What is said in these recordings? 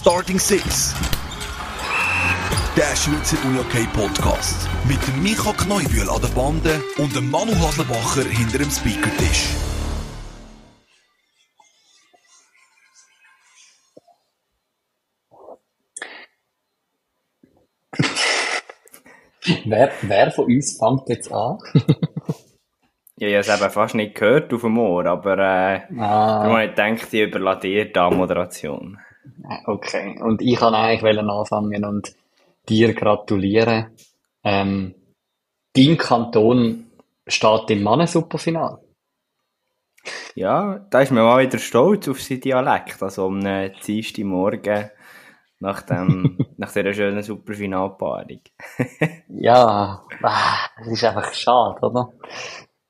Starting Six. Der Schweizer Unihockey Podcast. Mit dem Micha Kneubühl an der Bande und dem Manu Haslebacher hinter dem Speakertisch. wer, wer von uns fängt jetzt an? ja, ich habe es eben fast nicht gehört auf dem Ohr, aber äh, ah. ich gedacht, ich überlasse dir die Moderation. Okay, und ich kann eigentlich anfangen und dir gratulieren. Ähm, dein Kanton steht im Mannensuperfinal. Ja, da ist mir mal wieder stolz auf sein Dialekt. Also um einen Morgen nach, dem, nach dieser schönen Superfinalpaarung. ja, ah, das ist einfach schade, oder?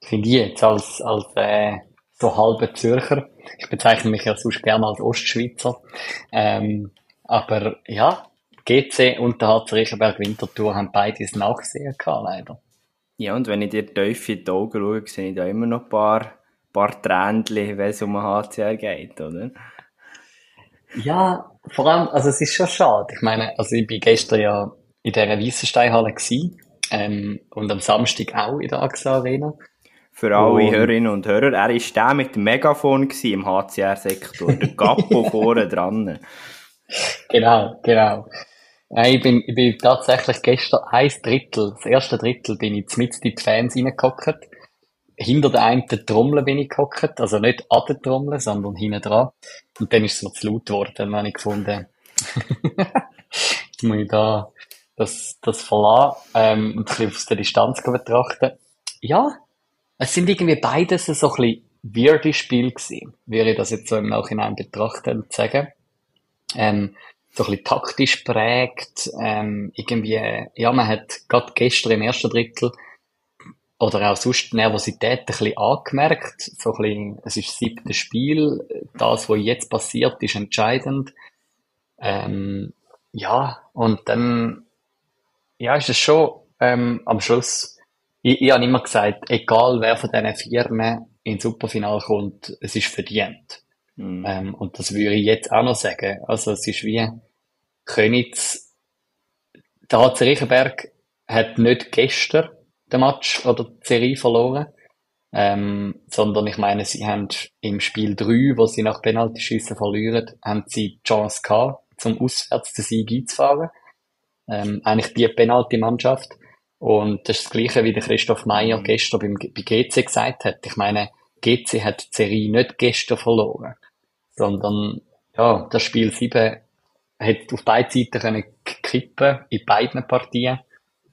Finde ich jetzt als, als äh, so halber Zürcher. Ich bezeichne mich ja sonst gerne als Ostschweizer. Ähm, aber ja, GC und der HC Riechenberg Winterthur haben beides nachgesehen gehabt, leider. Ja, und wenn ich dir tief in die Augen schaue, sehe ich da immer noch ein paar, paar Tränchen, wenn es um den HCR geht, oder? Ja, vor allem, also es ist schon schade. Ich meine, also ich bin gestern ja in dieser Weissensteinhalle gewesen, ähm, und am Samstag auch in der AXA Arena. Für alle und, Hörerinnen und Hörer, er war der mit dem Megafon im HCR-Sektor, der Gappo vorne dran. Genau, genau. Ich bin, ich bin tatsächlich gestern ein Drittel, das erste Drittel bin ich mit in die Fans reingehockt hinter der einen Trommel bin ich gehockt, also nicht an der Trommel, sondern hinten dran. Und dann ist es mir zu laut geworden, dann habe ich gefunden, jetzt muss ich da das, das verlassen, ähm, und ein bisschen aus der Distanz betrachten. Ja, es sind irgendwie beides so ein bisschen weirde Spiele gewesen, würde ich das jetzt so im Nachhinein betrachten und sagen. Ähm, so ein bisschen taktisch prägt, ähm, irgendwie, ja, man hat gerade gestern im ersten Drittel oder auch sonst Nervosität ein bisschen angemerkt. So ein bisschen, es ist das siebte Spiel. Das, was jetzt passiert, ist entscheidend. Ähm, ja, und dann, ja, ist es schon, ähm, am Schluss, ich, ich habe immer gesagt, egal wer von diesen Firmen ins Superfinal kommt, es ist verdient. Mhm. Ähm, und das würde ich jetzt auch noch sagen. Also, es ist wie Könitz, der HC Riechenberg hat nicht gestern den Match oder die Serie verloren. Ähm, sondern ich meine, sie haben im Spiel 3, wo sie nach Penaltyschüssen verlieren, haben sie die Chance gehabt, zum Auswärts den Sieg einzufahren. Ähm, eigentlich die Penalty-Mannschaft. Und das ist das Gleiche, wie der Christoph Meyer mhm. gestern beim, bei GC gesagt hat. Ich meine, GC hat die Serie nicht gestern verloren, sondern, ja, das Spiel 7 hat auf beide Seiten können kippen in beiden Partien.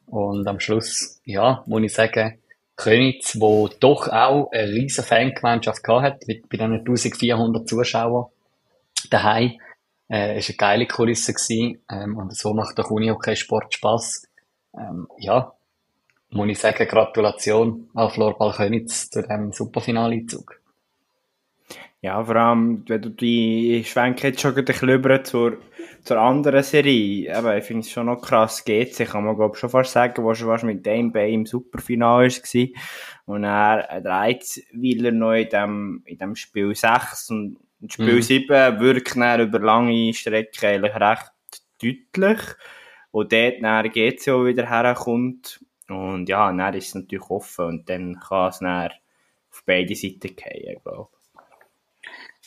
Und am Schluss, ja, muss ich sagen, Könitz, wo doch auch eine riesen Fangemeinschaft gehabt hat, mit, bei diesen 1400 Zuschauern daheim, äh, ist eine geile Kulisse gewesen, ähm, und so macht der Unihockey-Sport Spass. Ähm, ja, muss ich sagen, Gratulation an Florbal Könitz zu diesem Superfinaleinzug. Ja, vor allem, wenn du die Schwenke jetzt schon ein bisschen rüber zur, zur anderen Serie, aber ich finde es schon noch krass, geht sich, kann man glaube schon fast sagen, wo schon fast mit dem bei im Superfinale war. Und er dreht, weil er noch in dem, in dem Spiel 6 und Spiel mhm. 7 wirkt er über lange Strecke eigentlich recht deutlich. Und dort dann GC auch wieder herkommt. Und ja, dann ist es natürlich offen und dann kann es dann auf beide Seiten gehen, glaube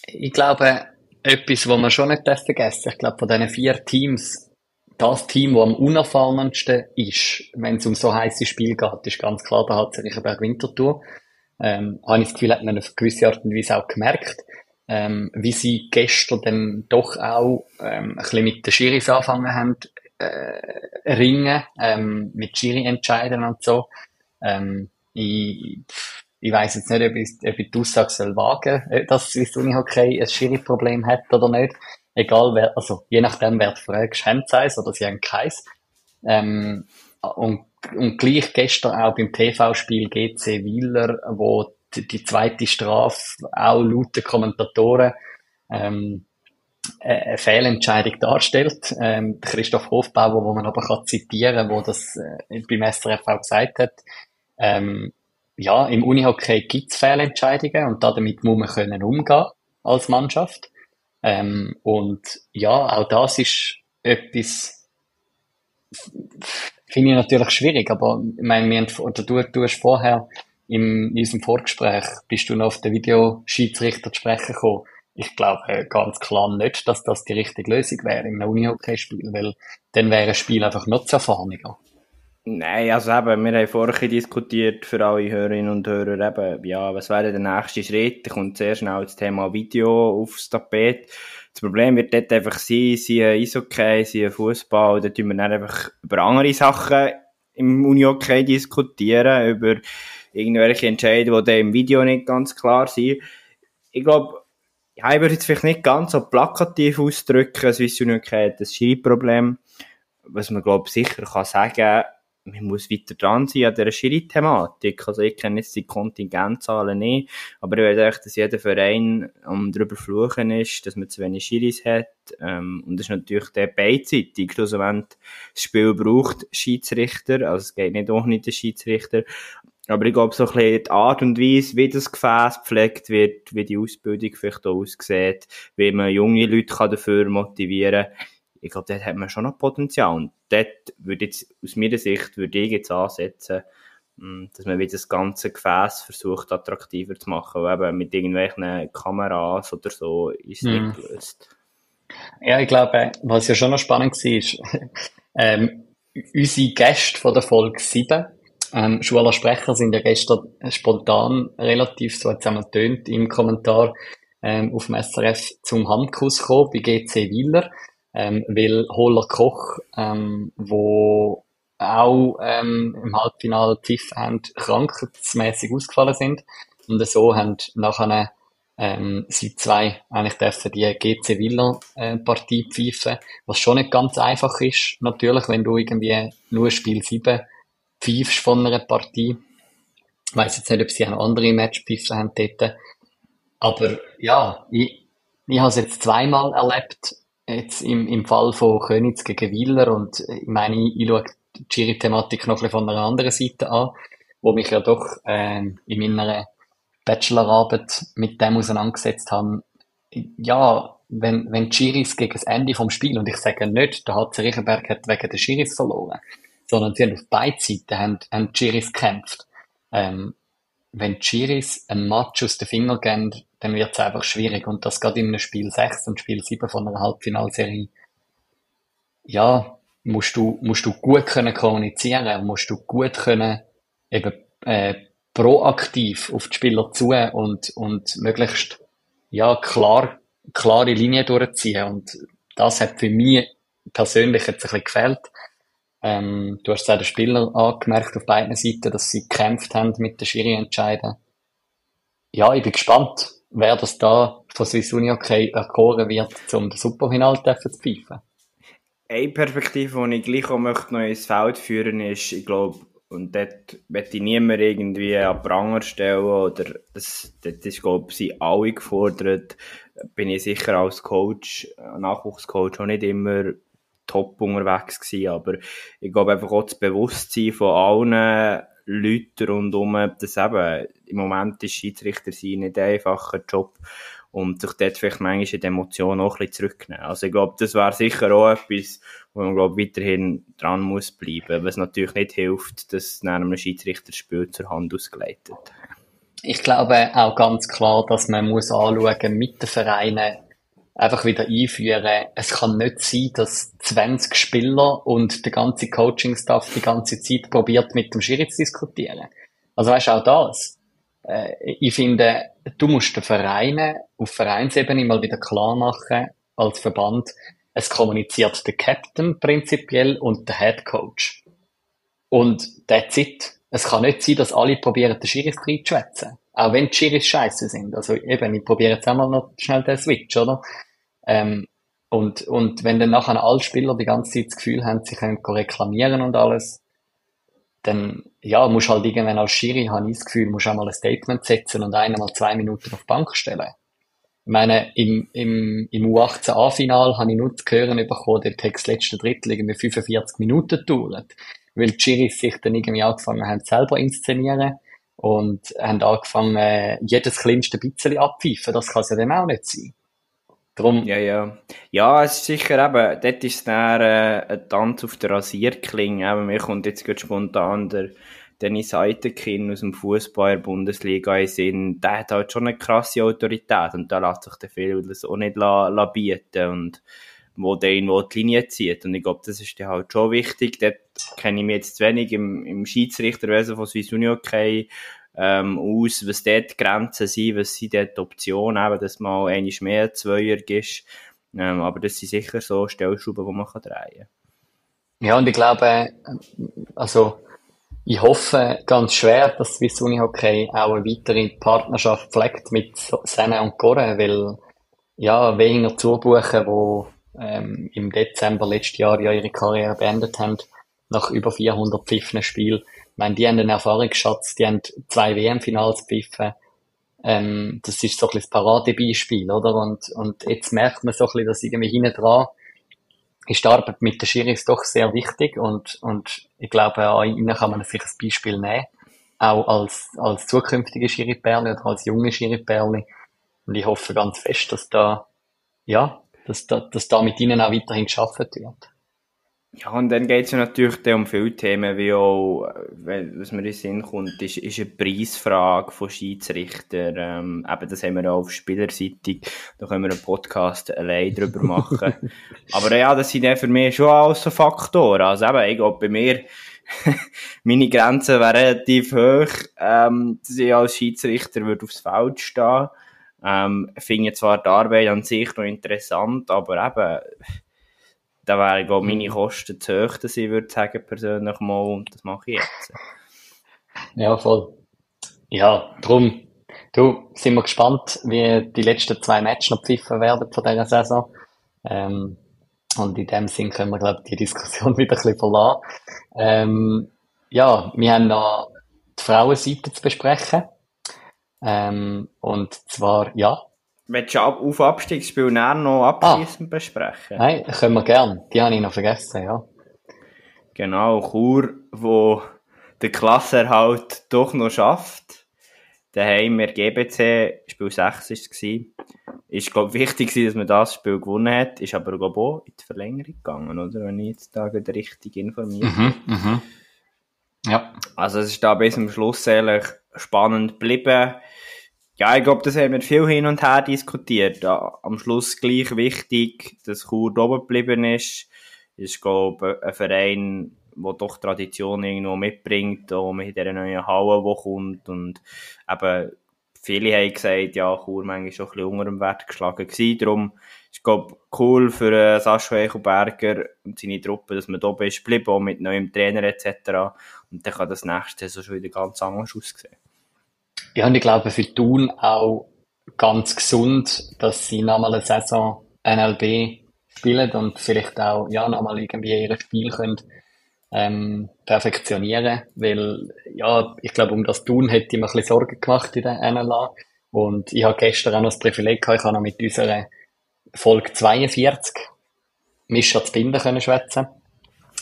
ich glaube, etwas, was man schon nicht vergessen ich glaube, von diesen vier Teams, das Team, das am unerfahrensten ist, wenn es um so heiße Spiel geht, ist ganz klar der HC Riechenberg Winterthur. Ähm, habe ich das Gefühl, hat man auf gewisse Art und Weise auch gemerkt, ähm, wie sie gestern dann doch auch ähm, ein bisschen mit den Schiris angefangen haben, äh, ringen, ähm, mit Schiri entscheiden und so. Ähm, ich, ich weiß jetzt nicht, ob ich, ob ich die Aussage soll wagen soll, dass das Unihockey ein Schiri-Problem hat oder nicht. Egal wer, also je nachdem, wer du fragst, haben sie eins oder sie haben keins. Ähm, und, und gleich gestern auch beim TV-Spiel GC Wieler, wo die, die zweite Strafe auch laut Kommentatoren ähm, eine Fehlentscheidung darstellt. Ähm, Christoph Hofbauer, wo man aber kann zitieren, wo das äh, beim SRF auch gesagt hat, ähm, ja, im Unihockey gibt's Fehlentscheidungen und damit muss man können umgehen als Mannschaft. Ähm, und ja, auch das ist etwas, finde ich natürlich schwierig, aber ich meine, wir haben, oder du, du hast vorher im, in unserem Vorgespräch, bist du noch auf den Videoschiedsrichter zu sprechen gekommen. Ich glaube ganz klar nicht, dass das die richtige Lösung wäre in einem Unihockey-Spiel, weil dann wäre ein Spiel einfach noch zu erfahrener. Nein, also eben, wir haben vorher diskutiert für alle Hörerinnen und Hörer eben, ja, was wäre der nächste Schritt? Da kommt sehr schnell das Thema Video aufs Tapet. Das Problem wird dort einfach sein, sie Eishockey, sie Fußball, da tun wir dann einfach über andere Sachen im Unihockey diskutieren, über irgendwelche Entscheidungen, die im Video nicht ganz klar sind. Ich glaube, ja, ich würde jetzt vielleicht nicht ganz so plakativ ausdrücken, Swiss Unihockey hat ein Schiri-Problem. Was man, glaube ich, sicher kann sagen man muss weiter dran sein an dieser Schiri-Thematik. Also ich kenne jetzt die Kontingentzahlen nicht, aber ich weiß echt, dass jeder Verein um darüber fluchen ist, dass man zu wenig Schiris hat. Ähm, und das ist natürlich der beidseitig. Schlussendlich das Spiel braucht Schiedsrichter, also es geht nicht ohne den Schiedsrichter. Aber ich glaube, so ein bisschen die Art und Weise, wie das Gefäß gepflegt wird, wie die Ausbildung vielleicht auch aussieht, wie man junge Leute dafür motivieren kann, ich glaube, dort hat man schon noch Potenzial. Und dort würde jetzt, aus meiner Sicht, würde ich jetzt ansetzen, hm, dass man wieder das ganze Gefäß versucht, attraktiver zu machen. Weil eben mit irgendwelchen Kameras oder so ist es mhm. nicht gelöst. Ja, ich glaube, was ja schon noch spannend war, ist, ähm, unsere Gäste von der Folge 7, ähm, Schuler Sprecher sind ja gestern spontan relativ, so hat es einmal tönt im Kommentar, ähm, auf dem SRF zum Handkuss gekommen bei GC Wieler ähm, weil Holler Koch, ähm, wo auch ähm, im Halbfinale pfiffen haben, krankheitsmäßig ausgefallen sind. Und so haben nachher ähm, sie zwei eigentlich dürfen die GC Villa äh, Partie pfeifen, was schon nicht ganz einfach ist, natürlich, wenn du irgendwie nur Spiel 7 pfeifst von einer Partie. Ich weiss jetzt nicht, ob sie auch andere Match pfiffen haben dort. Aber ja, ich, ich habe es jetzt zweimal erlebt, Jetzt im, im Fall von Königs gegen Wieler und ich meine, ich, ich schaue die Schiri-Thematik noch ein bisschen von einer anderen Seite an, wo mich ja doch ähm, in meiner Bachelorarbeit mit dem auseinandergesetzt habe. Ja, wenn, wenn Schiris gegen das Ende vom Spiel, und ich sage nicht, der HC Riechenberg hat wegen der Schiris verloren, sondern sie haben auf beiden Seiten haben, haben Schiris gekämpft. Ähm, wenn die Schiris ein Match aus den Fingern geben, dann wird es einfach schwierig. Und das gerade in einem Spiel 6 und Spiel 7 von einer Halbfinalserie. Ja, musst du, musst du gut können kommunizieren, musst du gut können eben, äh, proaktiv auf die Spieler zu und, und möglichst, ja, klar, klare Linie durchziehen. Und das hat für mich persönlich jetzt ein bisschen gefehlt. Ähm, du hast es auch den Spielern angemerkt auf beiden Seiten, dass sie gekämpft haben mit den Schiri-Entscheiden. Ja, ich bin gespannt, wer das da von Swiss Uni okay erkoren wird, um das Superfinale zu pfeifen. Eine Perspektive, die ich gleich auch möchte noch ins Feld führen ist, ich glaube, und dort möchte ich niemand irgendwie an Pranger stellen, oder das, das ist, glaube ich, sie alle gefordert, bin ich sicher als Coach, Nachwuchscoach auch nicht immer top unterwegs gewesen, aber ich glaube einfach auch das Bewusstsein von allen Leuten rundherum, dass eben im Moment ist Schiedsrichter sein nicht ein einfacher Job und sich dort vielleicht manchmal die Emotionen auch ein bisschen zurücknehmen. Also ich glaube, das wäre sicher auch etwas, wo man glaube weiterhin dran muss bleiben, was natürlich nicht hilft, dass nach einem Schiedsrichter das Spiel zur Hand ausgeleitet. Ich glaube auch ganz klar, dass man muss anschauen mit den Vereinen einfach wieder einführen. Es kann nicht sein, dass 20 Spieler und der ganze Coaching-Staff die ganze Zeit probiert, mit dem Schiri zu diskutieren. Also weißt du, auch das. Äh, ich finde, du musst den Vereinen auf Vereinsebene mal wieder klar machen, als Verband, es kommuniziert der Captain prinzipiell und der Head Coach. Und that's it. Es kann nicht sein, dass alle probieren, den Schiris reinzuschwätzen. Auch wenn die Schiris scheiße sind. Also eben, ich probiere jetzt einmal noch schnell den Switch, oder? Ähm, und, und wenn dann nachher alle Spieler die ganze Zeit das Gefühl haben, sie können reklamieren und alles, dann, ja, musst halt irgendwann als Schiri, habe ich das Gefühl, musst einmal ein Statement setzen und einen mal zwei Minuten auf die Bank stellen. Ich meine, im, im, im U18A-Final habe ich nur zu hören bekommen, der Text letzte Drittel irgendwie 45 Minuten dauert. Weil die Schiris sich dann irgendwie angefangen haben, selber inszenieren und haben angefangen, jedes kleinste bisschen abpfeifen. Das kann es ja dann auch nicht sein. Drum. Ja, ja. Ja, es ist sicher eben, dort ist dann äh, ein Tanz auf der Rasierklinge. Eben, mir kommt jetzt gerade spontan der Dennis Eitekin aus dem Fußball Bundesliga in Sinn. Der hat halt schon eine krasse Autorität und da lässt sich der viel das auch nicht la, la bieten und wo der irgendwo die Linie zieht. Und ich glaube, das ist dann halt schon wichtig. Dort kenne ich mich jetzt zu wenig im, im Schiedsrichterwesen von Swiss Uni Hockey ähm, aus, was dort die Grenzen sind, was sind dort Optionen, eben, dass mal einmal mehr Zweier ist. Ähm, aber das sind sicher so Stellschrauben, die man drehen kann. Ja, und ich glaube, also, ich hoffe ganz schwer, dass Swiss Uni Hockey auch eine weitere Partnerschaft pflegt mit Senne und Gore, weil, ja, weniger zubuchen, wo ähm, im Dezember letztes Jahr ja ihre Karriere beendet haben, nach über 400 pfiffenen Spielen, ich meine, die haben einen Erfahrungsschatz, die haben zwei WM-Finals gepfiffen. Ähm, das ist so ein bisschen das Paradebeispiel, oder? Und, und jetzt merkt man so ein bisschen, dass irgendwie hinten dran ist die Arbeit mit den Schiris doch sehr wichtig und, und ich glaube, an ihnen kann man sich ein Beispiel nehmen. Auch als, als zukünftige Schiriperle oder als junge Schiriperle. Und ich hoffe ganz fest, dass da, ja, dass da, dass da mit ihnen auch weiterhin geschaffen wird. Ja, und dann geht es ja natürlich um viele Themen, wie auch, was mir in den Sinn kommt, ist, ist eine Preisfrage von Schiedsrichtern. Ähm, eben, das haben wir auch auf Spielerseite. Da können wir einen Podcast allein drüber machen. Aber ja, das sind ja für mich schon alles so Faktoren. Also eben, ich glaube, bei mir, meine Grenzen wären relativ hoch, ähm, dass ich als Schiedsrichter würde aufs Feld stehen. Ähm, finde zwar die Arbeit an sich noch interessant, aber eben, da wären auch meine mhm. Kosten zu hoch, dass ich würde sagen, persönlich mal, und das mache ich jetzt. Ja, voll. Ja, drum, du, sind wir gespannt, wie die letzten zwei Matches noch pfiffen werden von dieser Saison. Ähm, und in dem Sinn können wir, glaube ich, die Diskussion wieder ein bisschen verlassen. Ähm, ja, wir haben noch die Frauenseite zu besprechen. Ähm, und zwar, ja, Willst du auf Abstiegsspiel näher noch abschließend ah. besprechen? Nein, können wir gern. Die habe ich noch vergessen, ja. Genau, Chur, wo der Klassenerhalt doch noch schafft. Daheim wir GBC, Spiel 6 war es. Ist, glaube wichtig dass man das Spiel gewonnen hat. Ist aber, glaube auch in die Verlängerung gegangen, oder? Wenn ich jetzt da richtig informiert mhm, mhm. Ja. Also, es ist da bis zum Schluss ehrlich spannend geblieben. Ja, ich glaube, das haben wir viel hin und her diskutiert. Ja, am Schluss gleich wichtig, dass Chur oben geblieben ist. Ist, glaube ein Verein, der doch Tradition irgendwo mitbringt, auch mit dieser neuen Halle, die kommt. Und eben, viele haben gesagt, ja, Chur manchmal schon ein bisschen unter dem Wert geschlagen gewesen. Darum ist, glaube cool für äh, Sascha Eichelberger und seine Truppe, dass man oben ist geblieben, auch mit neuem Trainer etc. Und dann kann das nächste so schon wieder ganz anders aussehen. Ja, und ich glaube für Thun auch ganz gesund, dass sie nochmal eine Saison NLB spielen und vielleicht auch ja, nochmal irgendwie ihr Spiel können, ähm, perfektionieren. Weil ja, ich glaube, um das Thun hätte ich mir ein bisschen Sorgen gemacht in der NLA und ich habe gestern auch noch das Privileg gehabt, ich habe noch mit unserer Folge 42 Mischa zu Binden können schwätzen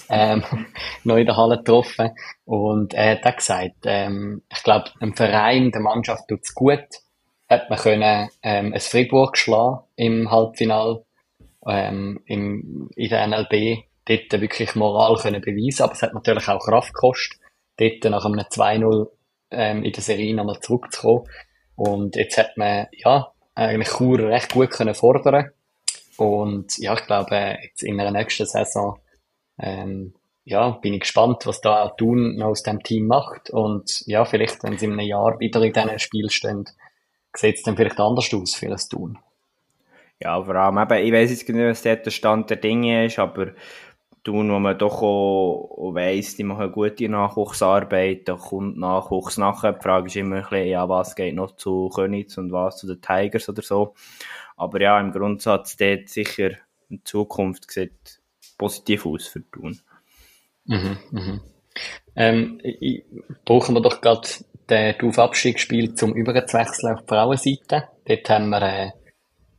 ähm, noch in der Halle getroffen. Und er hat auch gesagt, ähm, ich glaube, dem Verein, der Mannschaft tut's gut. Hat man können, ähm, ein Fribourg schlagen im Halbfinal, ähm, im, in der NLB. Dort wirklich Moral können beweisen, aber es hat natürlich auch Kraft gekostet, dort nach einem 2-0 ähm, in der Serie nochmal zurückzukommen. Und jetzt hat man, ja, eigentlich Chur recht gut können fordern. Und ja, ich glaube, jetzt in der nächsten Saison ähm, ja, bin ich gespannt, was da Thun aus dem Team macht. Und ja, vielleicht, wenn sie in einem Jahr wieder in diesem Spiel stehen, sieht es dann vielleicht anders aus für das Thun. Ja, vor allem eben, ich weiß jetzt nicht, was der Stand der Dinge ist, aber Thun, wo man doch auch, auch weiss, die machen gute Nachwuchsarbeit, da kommt Nachwuchs nachher. Die Frage ist immer ein bisschen, ja, was geht noch zu Königs und was zu den Tigers oder so. Aber ja, im Grundsatz, dort sicher in Zukunft sieht positiv aus für Thun. Mhm, mhm. Ähm, ich, brauchen wir doch gerade den Auf-Abstiegsspiel zum Überzuwechseln auf die Frauenseite. Dort haben wir, äh,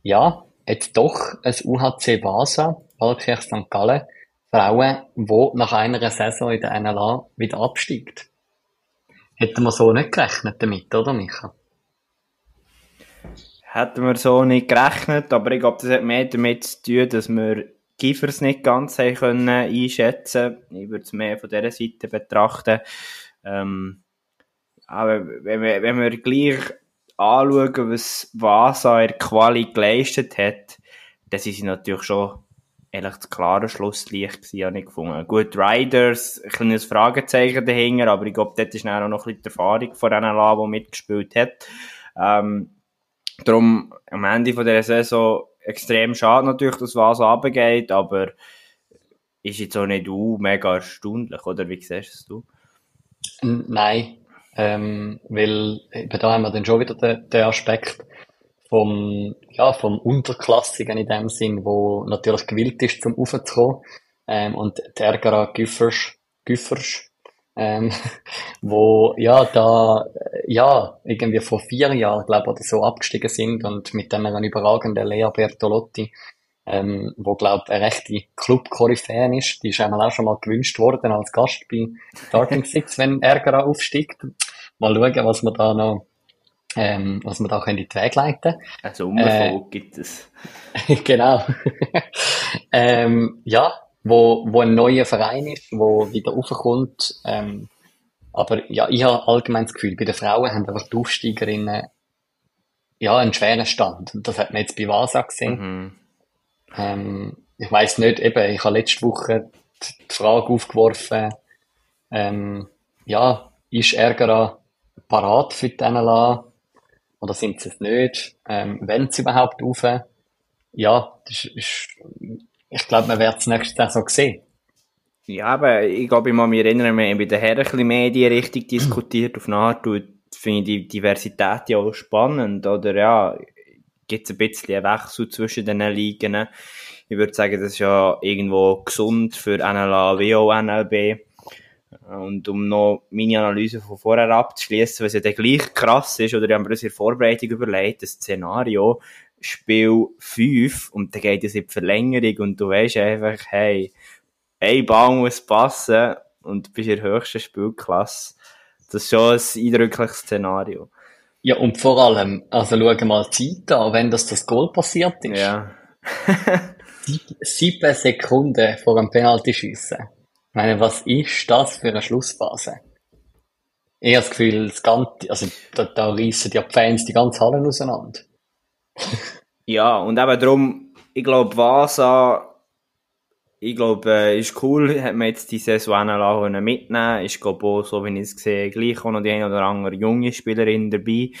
ja, jetzt doch ein UHC Vasa, Waldkirch St. Gallen, Frauen, wo nach einer Saison in der NLA wieder absteigt. Hätten wir so nicht gerechnet damit, oder Micha? hätten wir so nicht gerechnet, aber ich glaube, das hat mehr damit zu tun, dass wir Giffers nicht ganz haben können einschätzen. Ich würde es mehr von dieser Seite betrachten. Ähm, aber wenn wir, wenn wir gleich anschauen, was Vasa in Quali geleistet hat, dann sind sie natürlich schon ehrlich das klare Schlusslicht gewesen, habe ich gefunden. Gut, Riders, ein kleines Fragezeichen dahinter, aber ich glaube, dort ist auch noch ein die Erfahrung von NLA, die mitgespielt hat. Ähm, darum, am Ende von dieser Saison extrem schade natürlich, dass was runtergeht, aber ist jetzt auch nicht uh, mega erstaunlich, oder? Wie siehst du Nein, ähm, weil eben da haben wir dann schon wieder den, den Aspekt vom, ja, vom Unterklassigen in dem Sinn, wo natürlich gewillt ist, zum Aufzukommen. Ähm, und der Ärger Güffers, Güffers, ähm, wo, ja, da, ja, irgendwie vor vier Jahren, glaube ich, oder so abgestiegen sind und mit dem einen überragenden Lea Bertolotti, ähm, wo, glaube ich, eine rechte Club-Koryphäen ist. Die ist einmal auch schon mal gewünscht worden als Gast bei Starting Six, wenn Ärger aufsteigt. Mal schauen, was wir da noch ähm, was wir da können in die Wege leiten Ein Sommerfolge äh, gibt es. genau. ähm, ja, wo, wo ein neuer Verein ist, wo wieder raufkommt. Ähm, aber ja, ich habe allgemein das Gefühl, bei den Frauen haben einfach die Aufsteigerinnen ja, einen schweren Stand. Und das hat man jetzt bei Vasa gesehen. Mhm. Ähm, ich weiß nicht, eben, ich habe letzte Woche die Frage aufgeworfen, ähm, ja, ist Ärger parat für die NLA? Oder sind sie es nicht? Ähm, wenn sie überhaupt rauf? Ja, das ist, ich glaube, man wird es nächstes Jahr so sehen. Ja, aber ich glaube, ich kann mich erinnern, wir haben bei den Herren ein bisschen mehr die Richtung diskutiert. Auf eine Art finde ich die Diversität ja auch spannend. Oder ja, gibt es ein bisschen einen Wechsel zwischen den Ligen. Ich würde sagen, das ist ja irgendwo gesund für NLA auch NLB. Und um noch meine Analyse von vorher abzuschließen, was ja dann gleich krass ist, oder ich habe mir das in der Vorbereitung überlegt, das Szenario, Spiel 5, und dann geht es in die Verlängerung, und du weißt einfach, hey, ein Ball muss passen, und du bist in der höchsten Spielklasse. Das ist schon ein eindrückliches Szenario. Ja, und vor allem, also schau mal die Zeit an, wenn das das Goal passiert ist. Ja. sieben Sekunden vor dem Penalty-Schiessen meine, was ist das für eine Schlussphase? Ich habe das Gefühl, das Ganze, also da, da reissen die Fans die ganze Halle auseinander. Ja, und eben darum, ich glaube, Vasa, ich glaube, äh, ist cool, hat man jetzt die Saison auch mitnehmen Ist, glaube auch, so wie ich es sehe, gleich auch noch die eine oder andere junge Spielerin dabei.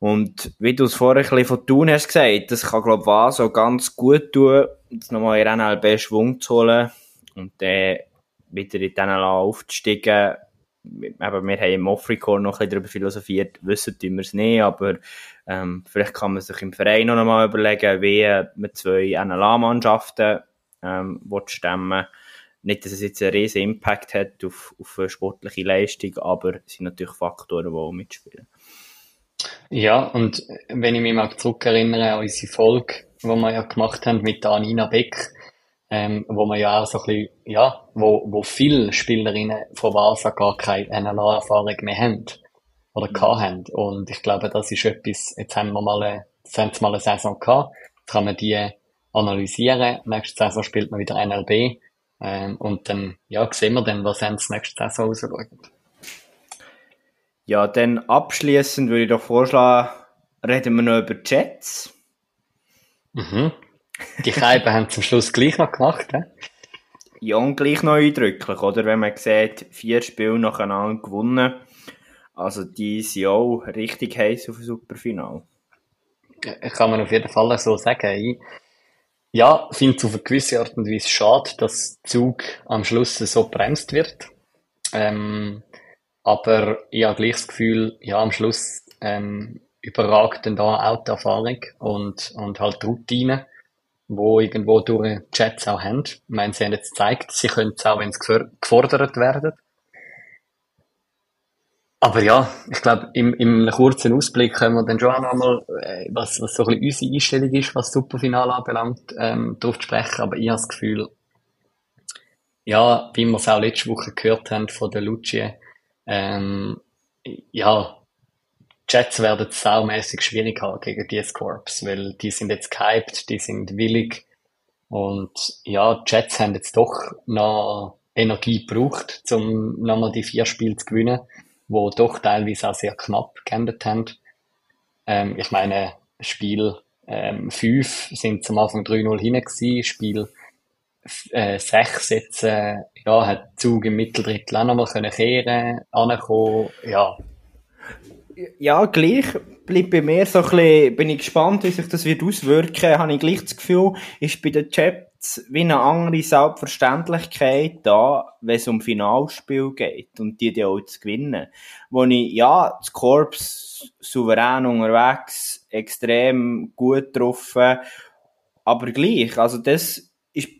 Und wie du es vorher ein bisschen von tun hast gesagt, das kann, glaube ich, Vasa ganz gut tun, jetzt nochmal in NLB Schwung zu holen und dann wieder in diesen aufzusteigen. Aber wir haben im Offrecore noch ein bisschen darüber philosophiert, wissen tun wir es nicht, aber ähm, vielleicht kann man sich im Verein noch einmal überlegen, wie man zwei NLA-Mannschaften ähm, stemmen Nicht, dass es jetzt einen riesen Impact hat auf, auf eine sportliche Leistung, aber es sind natürlich Faktoren, die auch mitspielen. Ja, und wenn ich mich mal zurückerinnere an unsere Folge, die wir ja gemacht haben mit Anina Beck, ähm, wo man ja auch so ein bisschen, ja, wo, wo viele Spielerinnen von Vasa gar keine NLA-Erfahrung mehr haben. Oder mhm. haben. Und ich glaube, das ist etwas, jetzt haben wir mal eine, jetzt haben wir mal eine Saison gehabt. Jetzt kann man die analysieren. Nächste Saison spielt man wieder NLB. Ähm, und dann, ja, sehen wir dann, was uns nächste Saison rausschaut. Ja, dann abschließend würde ich doch vorschlagen, reden wir noch über Jets. Mhm. Die Scheiben haben zum Schluss gleich noch gemacht, he? Ja, und gleich noch eindrücklich, oder? Wenn man sieht, vier Spiele nacheinander gewonnen. Also, die sind auch richtig heiß auf ein Superfinal. Kann man auf jeden Fall so sagen. Ich, ja, finde es auf eine gewisse Art und Weise schade, dass der Zug am Schluss so bremst wird. Ähm, aber ich habe gleich das Gefühl, ja, am Schluss ähm, überragt dann da auch die Erfahrung und, und halt die Routine wo irgendwo durch Chats auch haben. Ich meine, sie haben jetzt gezeigt, sie können es auch, wenn sie gefordert werden. Aber ja, ich glaube, im, im kurzen Ausblick können wir dann schon nochmal, äh, was, was so ein bisschen unsere Einstellung ist, was das Superfinale anbelangt, ähm, darauf sprechen. Aber ich habe das Gefühl, ja, wie wir es auch letzte Woche gehört haben von der Lucia, ähm, ja, Jets werden es saumässig schwierig haben gegen die Scorps, weil die sind jetzt gehypt, die sind willig. Und ja, Jets haben jetzt doch noch Energie gebraucht, um nochmal die vier Spiele zu gewinnen, wo doch teilweise auch sehr knapp geendet haben. Ähm, ich meine, Spiel ähm, 5 sind zum Anfang 3-0 hinten gewesen, Spiel äh, 6 jetzt, äh, ja, hat Zug im Mitteldrittel auch nochmal können kehren, ankommen, ja. Ja, gleich bleibt bei mir so ein bisschen, bin ich gespannt, wie sich das wird auswirken, habe ich gleich das Gefühl, ist bei den Chats wie eine andere Selbstverständlichkeit da, wenn es um Finalspiel geht und die die auch zu gewinnen. Wo ich, ja, das Korps souverän unterwegs, extrem gut getroffen, aber gleich, also das ist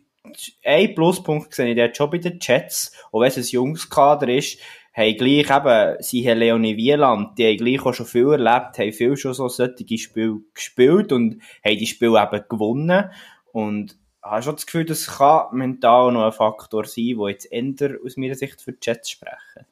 ein Pluspunkt sehe ich dort schon bei den Chats, auch wenn es ein Jungskader ist, haben gleich eben, sie haben Leonie Wieland, die haben gleich auch schon viel erlebt, haben viel schon so solche Spiele gespielt und haben die Spiele eben gewonnen. Und habe schon das Gefühl, das kann mental noch ein Faktor sein, der jetzt ändert aus meiner Sicht für die Jets sprechen.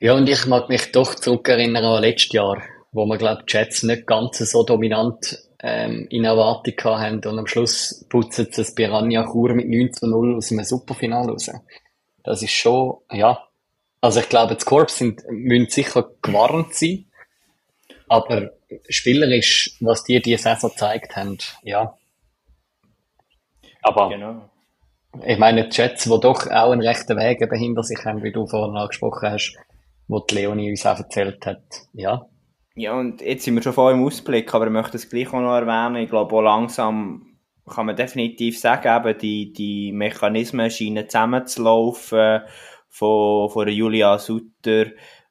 Ja, und ich mag mich doch zurückerinnern an letztes Jahr, wo wir, glaube die Jets nicht ganz so dominant ähm, in Erwartung haben und am Schluss putzen sie das Piranha Chur mit 9 zu 0 aus einem Superfinale raus. Das ist schon, ja. Also ich glaube, die Corps sind, müssen sicher gewarnt sein. Aber spielerisch, was die diese Saison gezeigt haben, ja. Aber genau. ich meine, die Jets, die doch auch einen rechten Weg eben hinter sich haben, wie du vorhin angesprochen hast, wo die Leonie uns auch erzählt hat, ja. Ja, und jetzt sind wir schon voll im Ausblick, aber ich möchte es gleich auch noch erwähnen. Ich glaube, auch langsam kann man definitiv sagen, eben die, die Mechanismen scheinen zusammenzulaufen von, von Julia Sutter,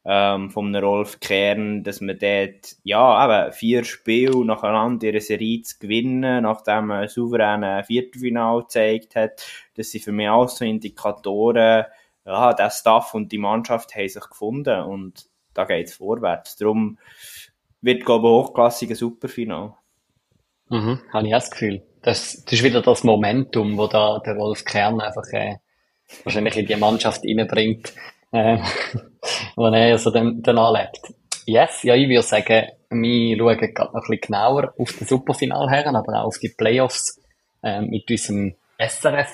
ähm, von Rolf Kern, dass man dort, ja, eben vier Spiele nacheinander ihre Serie zu gewinnen, nachdem man ein souveränes Viertelfinale gezeigt hat, dass sie für mich auch so Indikatoren, ja, der Staff und die Mannschaft haben sich gefunden und da geht's vorwärts. Darum wird, glaube ich, hochklassiger Superfinale. Mhm, habe ich auch das Gefühl das, das ist wieder das Momentum, wo da der Wolf Kern einfach äh, wahrscheinlich in die Mannschaft reinbringt, äh, wo er so dann, dann anlebt. Yes, ja, ich würde sagen, wir schauen gerade noch ein bisschen genauer auf das Superfinal her, aber auch auf die Playoffs äh, mit unserem SRF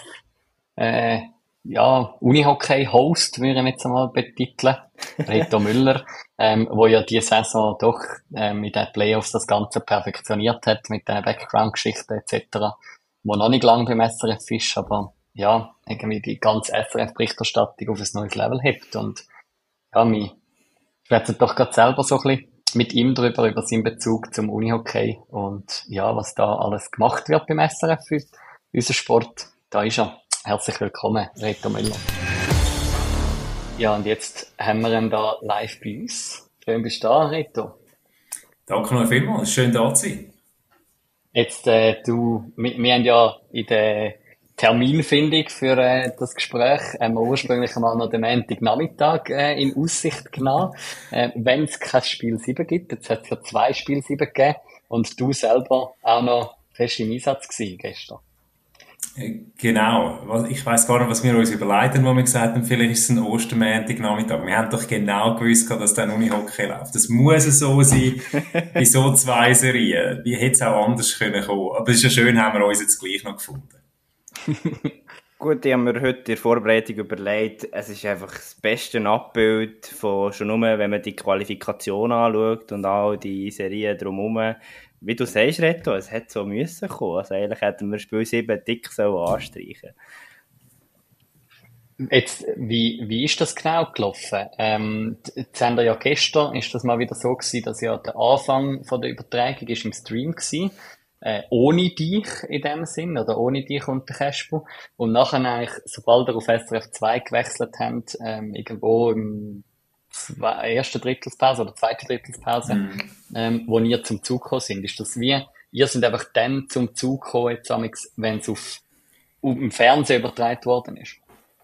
äh, ja, Unihockey-Host, würde ich jetzt einmal betiteln, Reto Müller, ähm, wo ja die Saison doch ähm, mit den Playoffs das Ganze perfektioniert hat, mit den Background-Geschichten etc., wo noch nicht lange beim SRF ist, aber ja, irgendwie die ganze SRF-Berichterstattung auf ein neues Level hebt und ja, wir sprechen doch gerade selber so ein bisschen mit ihm drüber, über seinen Bezug zum Unihockey und ja, was da alles gemacht wird beim SRF für unseren Sport. Da ist er. Herzlich willkommen, Reto Müller. Ja, und jetzt haben wir ihn da live bei uns. Schön bist du da, Reto. Danke noch vielmals, schön da zu sein. Jetzt, äh, du, wir, wir haben ja in der Terminfindung für äh, das Gespräch haben wir ursprünglich mal noch den Montagnachmittag äh, in Aussicht genommen, äh, wenn es kein Spiel 7 gibt. Jetzt hat es ja zwei Spiel 7 gegeben und du selber auch noch fest im Einsatz gewesen gestern. Genau. Ich weiß gar nicht, was wir uns überleiten, wo wir gesagt haben, vielleicht ist es ein Ostermäntig-Nachmittag. Wir haben doch genau gewusst, dass dann Unihockey läuft. Das muss so sein, bei so zwei Serien. Wie hätte es auch anders können kommen. Aber es ist ja schön, haben wir uns jetzt gleich noch gefunden. Gut, ich habe mir heute in der Vorbereitung überlegt, es ist einfach das beste Abbild von schon nur, wenn man die Qualifikation anschaut und all die Serien drumherum wie du sagst, Reto, es hätte so müssen kommen. Also eigentlich hätten wir Spiel 7 dick so anstreichen Jetzt, wie, wie ist das genau gelaufen? Ähm, jetzt haben wir ja gestern, ist das mal wieder so gewesen, dass ja der Anfang von der Übertragung ist im Stream gewesen, äh, ohne dich in dem Sinn, oder ohne dich und den Caspo. Und nachher eigentlich, sobald wir auf SRF 2 gewechselt haben, ähm, irgendwo im zwei, erste Drittelspause oder zweite Drittelspause, mhm. ähm, wo ihr zum Zug gekommen sind. Ist das wie, ihr sind einfach dann zum Zug gekommen, wenn es auf, auf dem Fernsehen übertragen worden ist?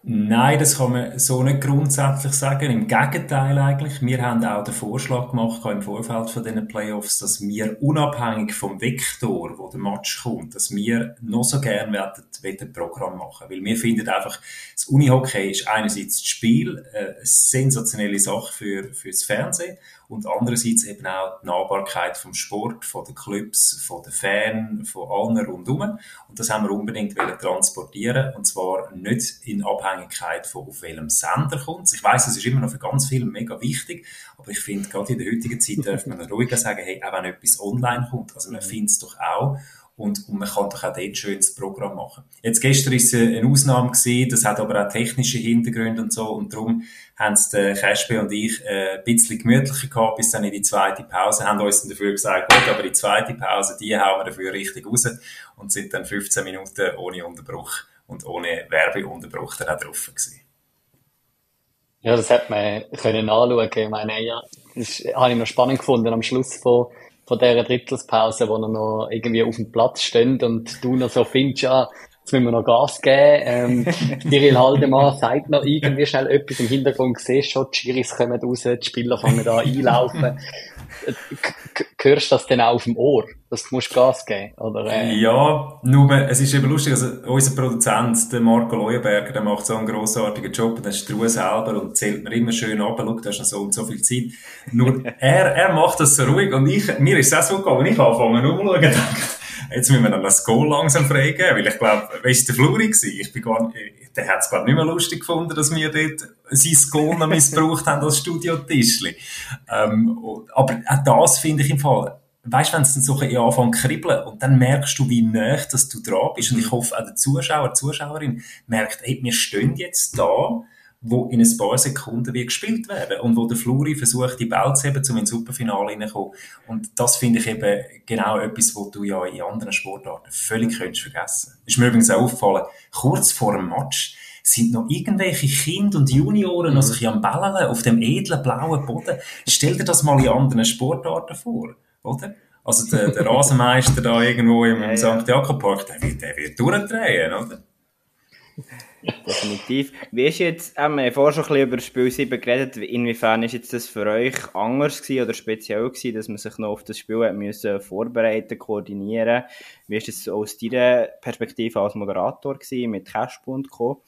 Nein, das kann man so nicht grundsätzlich sagen. Im Gegenteil eigentlich. Wir haben auch den Vorschlag gemacht im Vorfeld von diesen Playoffs, dass wir unabhängig vom Vektor, wo der Match kommt, dass wir noch so gern werden, ein Programm machen. Weil wir finden einfach, das Unihockey ist einerseits das Spiel, äh, eine sensationelle Sache für, für das Fernsehen und andererseits eben auch die Nahbarkeit vom Sport, von den Clubs, von den Fans, von allen rundherum. Und das haben wir unbedingt transportieren und zwar nicht in Abhängigkeit von auf welchem Sender kommt. Ich weiß, es ist immer noch für ganz viele mega wichtig, aber ich finde, gerade in der heutigen Zeit darf man ruhiger sagen, hey, auch wenn etwas online kommt, also man findet es doch auch und, und man kann doch auch dort schön das Programm machen. Jetzt gestern ist es eine Ausnahme gewesen, das hat aber auch technische Hintergründe und so und darum haben es der Kasper und ich äh, ein bisschen gemütlicher gehabt bis dann in die zweite Pause, haben uns dann dafür gesagt, gut, aber die zweite Pause, die hauen wir dafür richtig raus und sind dann 15 Minuten ohne Unterbruch und ohne Werbeunterbruch dann auch drauf gewesen. Ja, das hat man können anschauen. Ich meine, ja, das habe ich noch spannend gefunden am Schluss von von dieser Drittelspause, wo er noch irgendwie auf dem Platz steht und du noch so findest, ja, jetzt müssen wir noch Gas geben. Ähm, Cyril Haldemann sagt noch irgendwie schnell etwas im Hintergrund, siehst schon, die Schiris kommen raus, die Spieler fangen an einlaufen. Hörst du das denn auch auf dem Ohr, dass du musst Gas geben oder? Äh? Ja, nur, es ist eben lustig, also unser Produzent, der Marco Leuenberger, der macht so einen grossartigen Job, und das ist Ruhe selber und zählt mir immer schön ab, schau, da ist noch so und so viel Zeit. Nur, er, er macht das so ruhig und ich, mir ist es auch so gegangen, ich anfange umschauen und denke, jetzt müssen wir dann das Goal langsam freigeben, weil ich glaube, weißt du, der Fluri? Ich bin gar nicht, der hat es glaube nicht mehr lustig gefunden, dass wir dort sein Goal noch missbraucht haben als Studiotischli. Ähm, aber auch das finde ich im Fall, weißt du, wenn es dann so ein anfängt zu kribbeln und dann merkst du, wie nah dass du dran bist und ich hoffe auch der Zuschauer, die Zuschauerin merkt, hey, wir stehen jetzt da wo in ein paar Sekunden wird gespielt werden und wo der Fluri versucht, die Ball zu heben, um ins Superfinale hineinzukommen. Und das finde ich eben genau etwas, was du ja in anderen Sportarten völlig könntest vergessen. Ist mir übrigens auch aufgefallen, kurz vor dem Match sind noch irgendwelche Kinder und Junioren noch sich am Bällen auf dem edlen blauen Boden. Stell dir das mal in anderen Sportarten vor, oder? Also der, der Rasenmeister da irgendwo im, ja, St. Jakob Park, der wird, der wird durchdrehen, oder? Definitiv. Wie ist jetzt, ähm, wir haben vorher schon ein bisschen über das Spiel 7 geredet, inwiefern ist jetzt das für euch anders gewesen oder speziell gewesen, dass man sich noch auf das Spiel hat müssen vorbereiten, koordinieren? Wie ist es aus deiner Perspektive als Moderator gewesen, mit Cashbund Co.?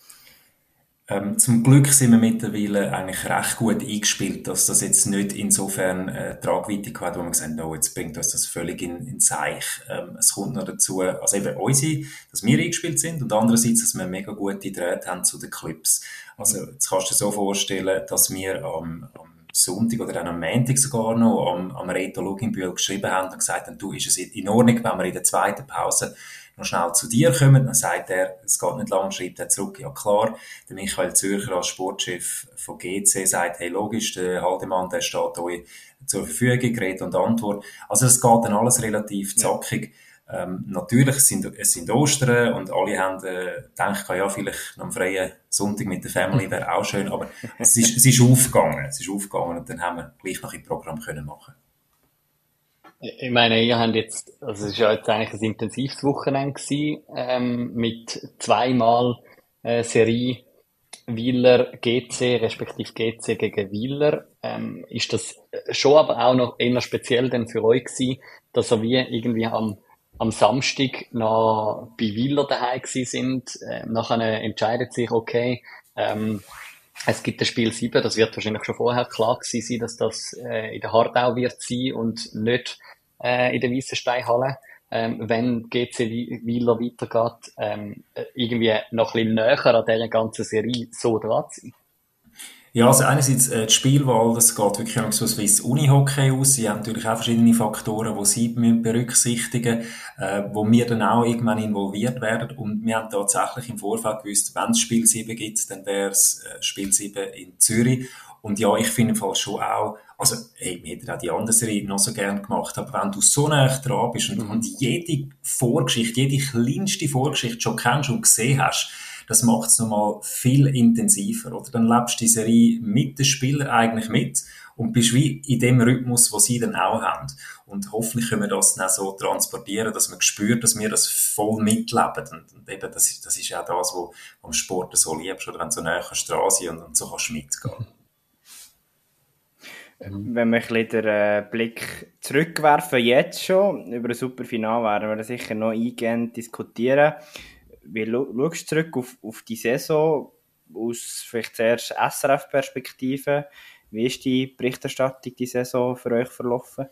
Ähm, zum Glück sind wir mittlerweile eigentlich recht gut eingespielt, dass das jetzt nicht insofern äh, Tragweite hat, wo man gesagt hat, oh, jetzt bringt uns das völlig in, in Seich. Ähm, es kommt noch dazu, also eben unsere, dass wir eingespielt sind und andererseits, dass wir mega gute Drähte haben zu den Clips. Also jetzt kannst du dir so vorstellen, dass wir am, am Sonntag oder dann am Montag sogar noch am, am Reto Luginbühl geschrieben haben und gesagt haben, du, ist es in Ordnung, wenn wir in der zweiten Pause noch schnell zu dir kommen. Dann sagt er, es geht nicht lang, schreibt er zurück, ja klar. Der Michael Zürcher als Sportchef von GC sagt, hey, logisch, der Haldemann, der steht euch zur Verfügung, Rede und Antwort. Also es geht dann alles relativ zackig. Ähm, natürlich es sind es sind Ostern und alle haben äh, gedacht, ja, vielleicht noch einen freien Sonntag mit der Family wäre auch schön, aber es ist, es ist aufgegangen, es ist aufgegangen und dann haben wir gleich noch ein Programm können machen ich meine, ihr habt jetzt, also es ist ja jetzt eigentlich ein intensives Wochenende gewesen, ähm, mit zweimal äh, Serie Wieler GC, respektive GC gegen Wieler. Ähm, ist das schon aber auch noch eher speziell denn für euch gewesen, dass ihr wie irgendwie am, am Samstag noch bei Wieler daheim gewesen sind, äh, nachher entscheidet sich, okay, ähm, es gibt das Spiel 7, das wird wahrscheinlich schon vorher klar gewesen sein, dass das äh, in der Hardau wird sein und nicht äh, in der Weissensteinhalle. Ähm, wenn GC Wieler weitergeht, ähm, irgendwie noch ein bisschen näher an dieser ganzen Serie so dran zu sein. Ja, also einerseits äh, die Spielwahl, das geht wirklich auch so wie das Unihockey aus. Sie haben natürlich auch verschiedene Faktoren, die sie berücksichtigen äh, wo wir dann auch irgendwann involviert werden. Und wir haben tatsächlich im Vorfeld gewusst, wenn es Spiel 7 gibt, dann wäre es äh, Spiel 7 in Zürich. Und ja, ich finde im Fall schon auch, also, hey, wir hätten auch die andere Serie noch so gern gemacht, aber wenn du so nah dran bist und, mhm. und jede Vorgeschichte, jede kleinste Vorgeschichte schon kennst und gesehen hast, das macht es nochmal viel intensiver, oder? Dann lebst du die Serie mit den Spielern eigentlich mit und bist wie in dem Rhythmus, wo sie dann auch haben. Und hoffentlich können wir das dann auch so transportieren, dass man spürt, dass wir das voll mitleben. Und, und eben, das ist, das ist auch das, was am Sport so liebst, oder wenn du so näher Straße und, und so kannst du mitgehen. Ähm, wenn wir ein den äh, Blick zurückwerfen, jetzt schon, über ein Superfinale werden wir sicher noch eingehend diskutieren. Wie schaust du zurück auf, auf die Saison aus vielleicht zuerst SRF-Perspektive? Wie ist die Berichterstattung die Saison für euch verlaufen?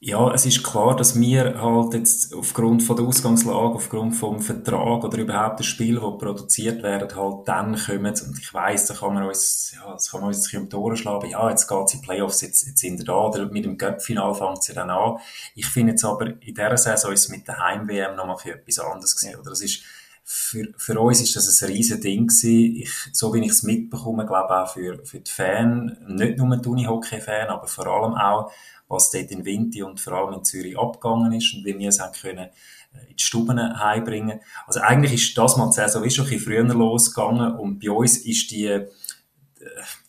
Ja, es ist klar, dass wir halt jetzt aufgrund von der Ausgangslage, aufgrund vom Vertrag oder überhaupt der Spiele, die produziert werden, halt dann kommen. Und ich weiss, da kann man uns, ja, das kann man uns ein um die Ohren schlagen. Ja, jetzt geht's in Playoffs, jetzt, jetzt sind wir da. Oder mit dem Cup-Final fängt es ja dann an. Ich finde jetzt aber, in dieser Saison ist es mit der Heim-WM nochmal etwas anderes gewesen. Oder das ist, für, für uns ist das ein riesen Ding gewesen. Ich, so wie ich es mitbekomme, glaube auch für, für die Fans, nicht nur die Uni-Hockey-Fan, aber vor allem auch was dort in Winti und vor allem in Zürich abgegangen ist und wie wir es haben können äh, in die Stuben heimbringen. Also eigentlich ist das mal die Saison ist schon ein bisschen früher losgegangen und bei uns ist die,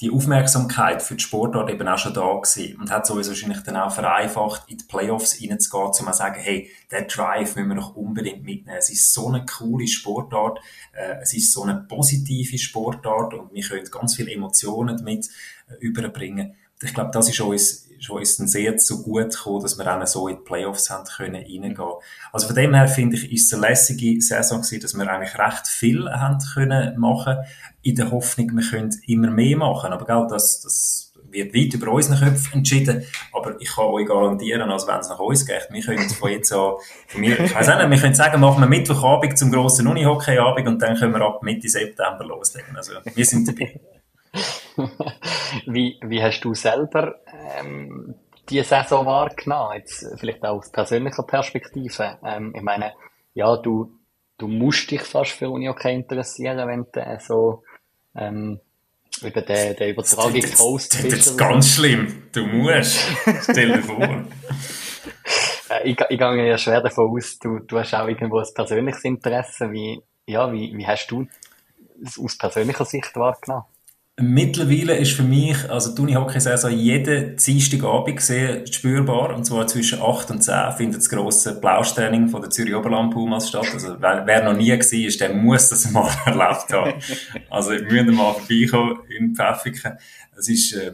die Aufmerksamkeit für die Sportart eben auch schon da gewesen und hat sowieso wahrscheinlich dann auch vereinfacht, in die Playoffs reinzugehen, um zu sagen, hey, der Drive müssen wir doch unbedingt mitnehmen. Es ist so eine coole Sportart, äh, es ist so eine positive Sportart und wir können ganz viele Emotionen damit äh, überbringen. Ich glaube, das ist uns schon ist es sehr zu gut gekommen, dass wir dann so in die Playoffs haben können reingehen. Also von dem her finde ich, ist es eine lässige Saison gewesen, dass wir eigentlich recht viel haben können machen, in der Hoffnung, wir können immer mehr machen. Aber gell, das, das wird weit über unseren Köpfen entschieden. Aber ich kann euch garantieren, als wenn es nach uns geht, wir können von jetzt an, von mir, ich weiss auch nicht, wir können sagen, machen wir Mittwochabend zum grossen Unihockeyabend und dann können wir ab Mitte September loslegen. Also, wir sind dabei. wie, wie hast du selber ähm, die Saison wahrgenommen? Jetzt vielleicht auch aus persönlicher Perspektive. Ähm, ich meine, ja, du, du musst dich fast für Uni okay interessieren, wenn du äh, so ähm, über den, den Übertragungshost bist. Das ist ganz schlimm. Du musst. Stell dir vor. Äh, ich, ich gehe ja schwer davon aus, du, du hast auch irgendwo ein persönliches Interesse. Wie, ja, wie, wie hast du es aus persönlicher Sicht wahrgenommen? Mittlerweile ist für mich, also die Uni-Hockey-Saison jeden Dienstagabend sehr spürbar, und zwar zwischen 8 und 10 findet das grosse Plauschtraining von der Zürich Oberland Pumas statt. Also wer, noch nie gewesen ist, der muss das mal erlebt haben. Also wir müssen mal vorbeikommen in Pfäffiken. Es ist, äh,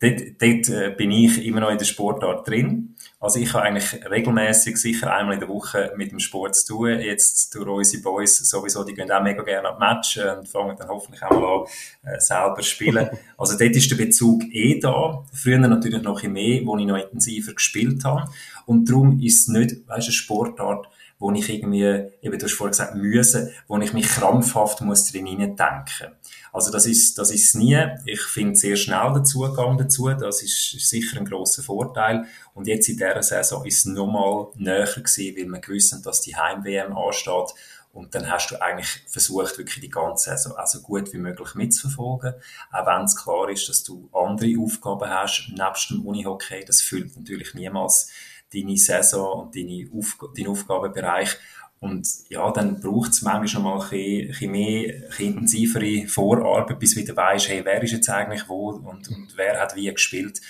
dort, dort äh, bin ich immer noch in der Sportart drin. Also ich habe eigentlich regelmäßig sicher einmal in der Woche mit dem Sport zu tun. Jetzt durch unsere Boys sowieso, die gehen auch mega gerne an Match und fangen dann hoffentlich auch mal an, äh, selber spielen. Also dort ist der Bezug eh da. Früher natürlich noch ein mehr, wo ich noch intensiver gespielt habe. Und darum ist es nicht, weißt, eine Sportart, wo ich irgendwie, eben du hast vorhin gesagt, müsse, wo ich mich krampfhaft muss drin denken. Also das ist, das ist nie. Ich finde sehr schnell den Zugang dazu. Das ist, ist sicher ein großer Vorteil. Und jetzt in dieser Saison ist es nochmal näher gewesen, weil wir gewusst dass die Heim-WM ansteht. Und dann hast du eigentlich versucht, wirklich die ganze Saison also gut wie möglich mitzuverfolgen. Auch wenn es klar ist, dass du andere Aufgaben hast, nebst dem Unihockey. Das füllt natürlich niemals deine Saison und deine Auf deinen Aufgabenbereich. Und ja, dann braucht es manchmal noch mal ein bisschen, mehr, ein intensivere Vorarbeit, bis du wieder weißt, hey, wer ist jetzt eigentlich wo und, und wer hat wie gespielt.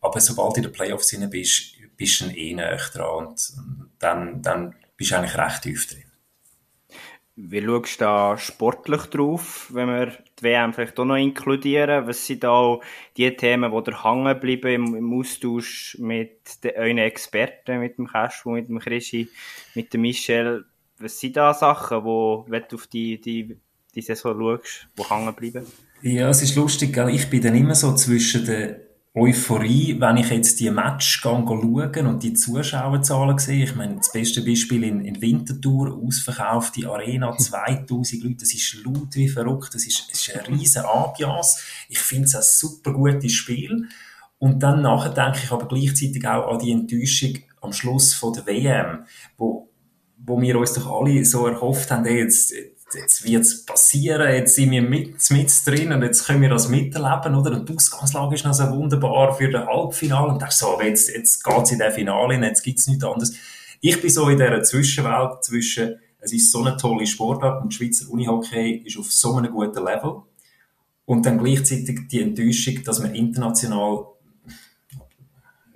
Aber sobald du in den Playoffs drin bist, bist du eh näher dran und dann, dann bist du eigentlich recht tief drin. Wie schaust du da sportlich drauf, wenn wir die WM vielleicht auch noch inkludieren? Was sind da die Themen, die da hängen bleiben im, Austausch mit euren Experten, mit dem Cashflow, mit dem Krischi, mit dem Michel? Was sind da Sachen, wo, wenn du auf die, die, die Saison schaust, die hängen bleiben? Ja, es ist lustig, gell? ich bin dann immer so zwischen den Euphorie, wenn ich jetzt die Match schauen und die Zuschauerzahlen sehe. Ich meine, das beste Beispiel in, in Winterthur, ausverkaufte Arena, 2000 Leute, das ist laut wie verrückt, das ist, das ist ein riesen Ambiance. Ich finde es ein super gutes Spiel. Und dann nachher denke ich aber gleichzeitig auch an die Enttäuschung am Schluss von der WM, wo, wo wir uns doch alle so erhofft haben, ey, jetzt, jetzt wird's passieren, jetzt sind wir mit, mit drin und jetzt können wir das miterleben, oder? Und die Ausgangslage ist noch so wunderbar für den Halbfinale und dachte so, jetzt, jetzt geht's in den Finale, jetzt gibt's nichts anderes. Ich bin so in dieser Zwischenwelt zwischen, es ist so eine tolle Sportart und Schweizer Unihockey ist auf so einem guten Level und dann gleichzeitig die Enttäuschung, dass wir international ich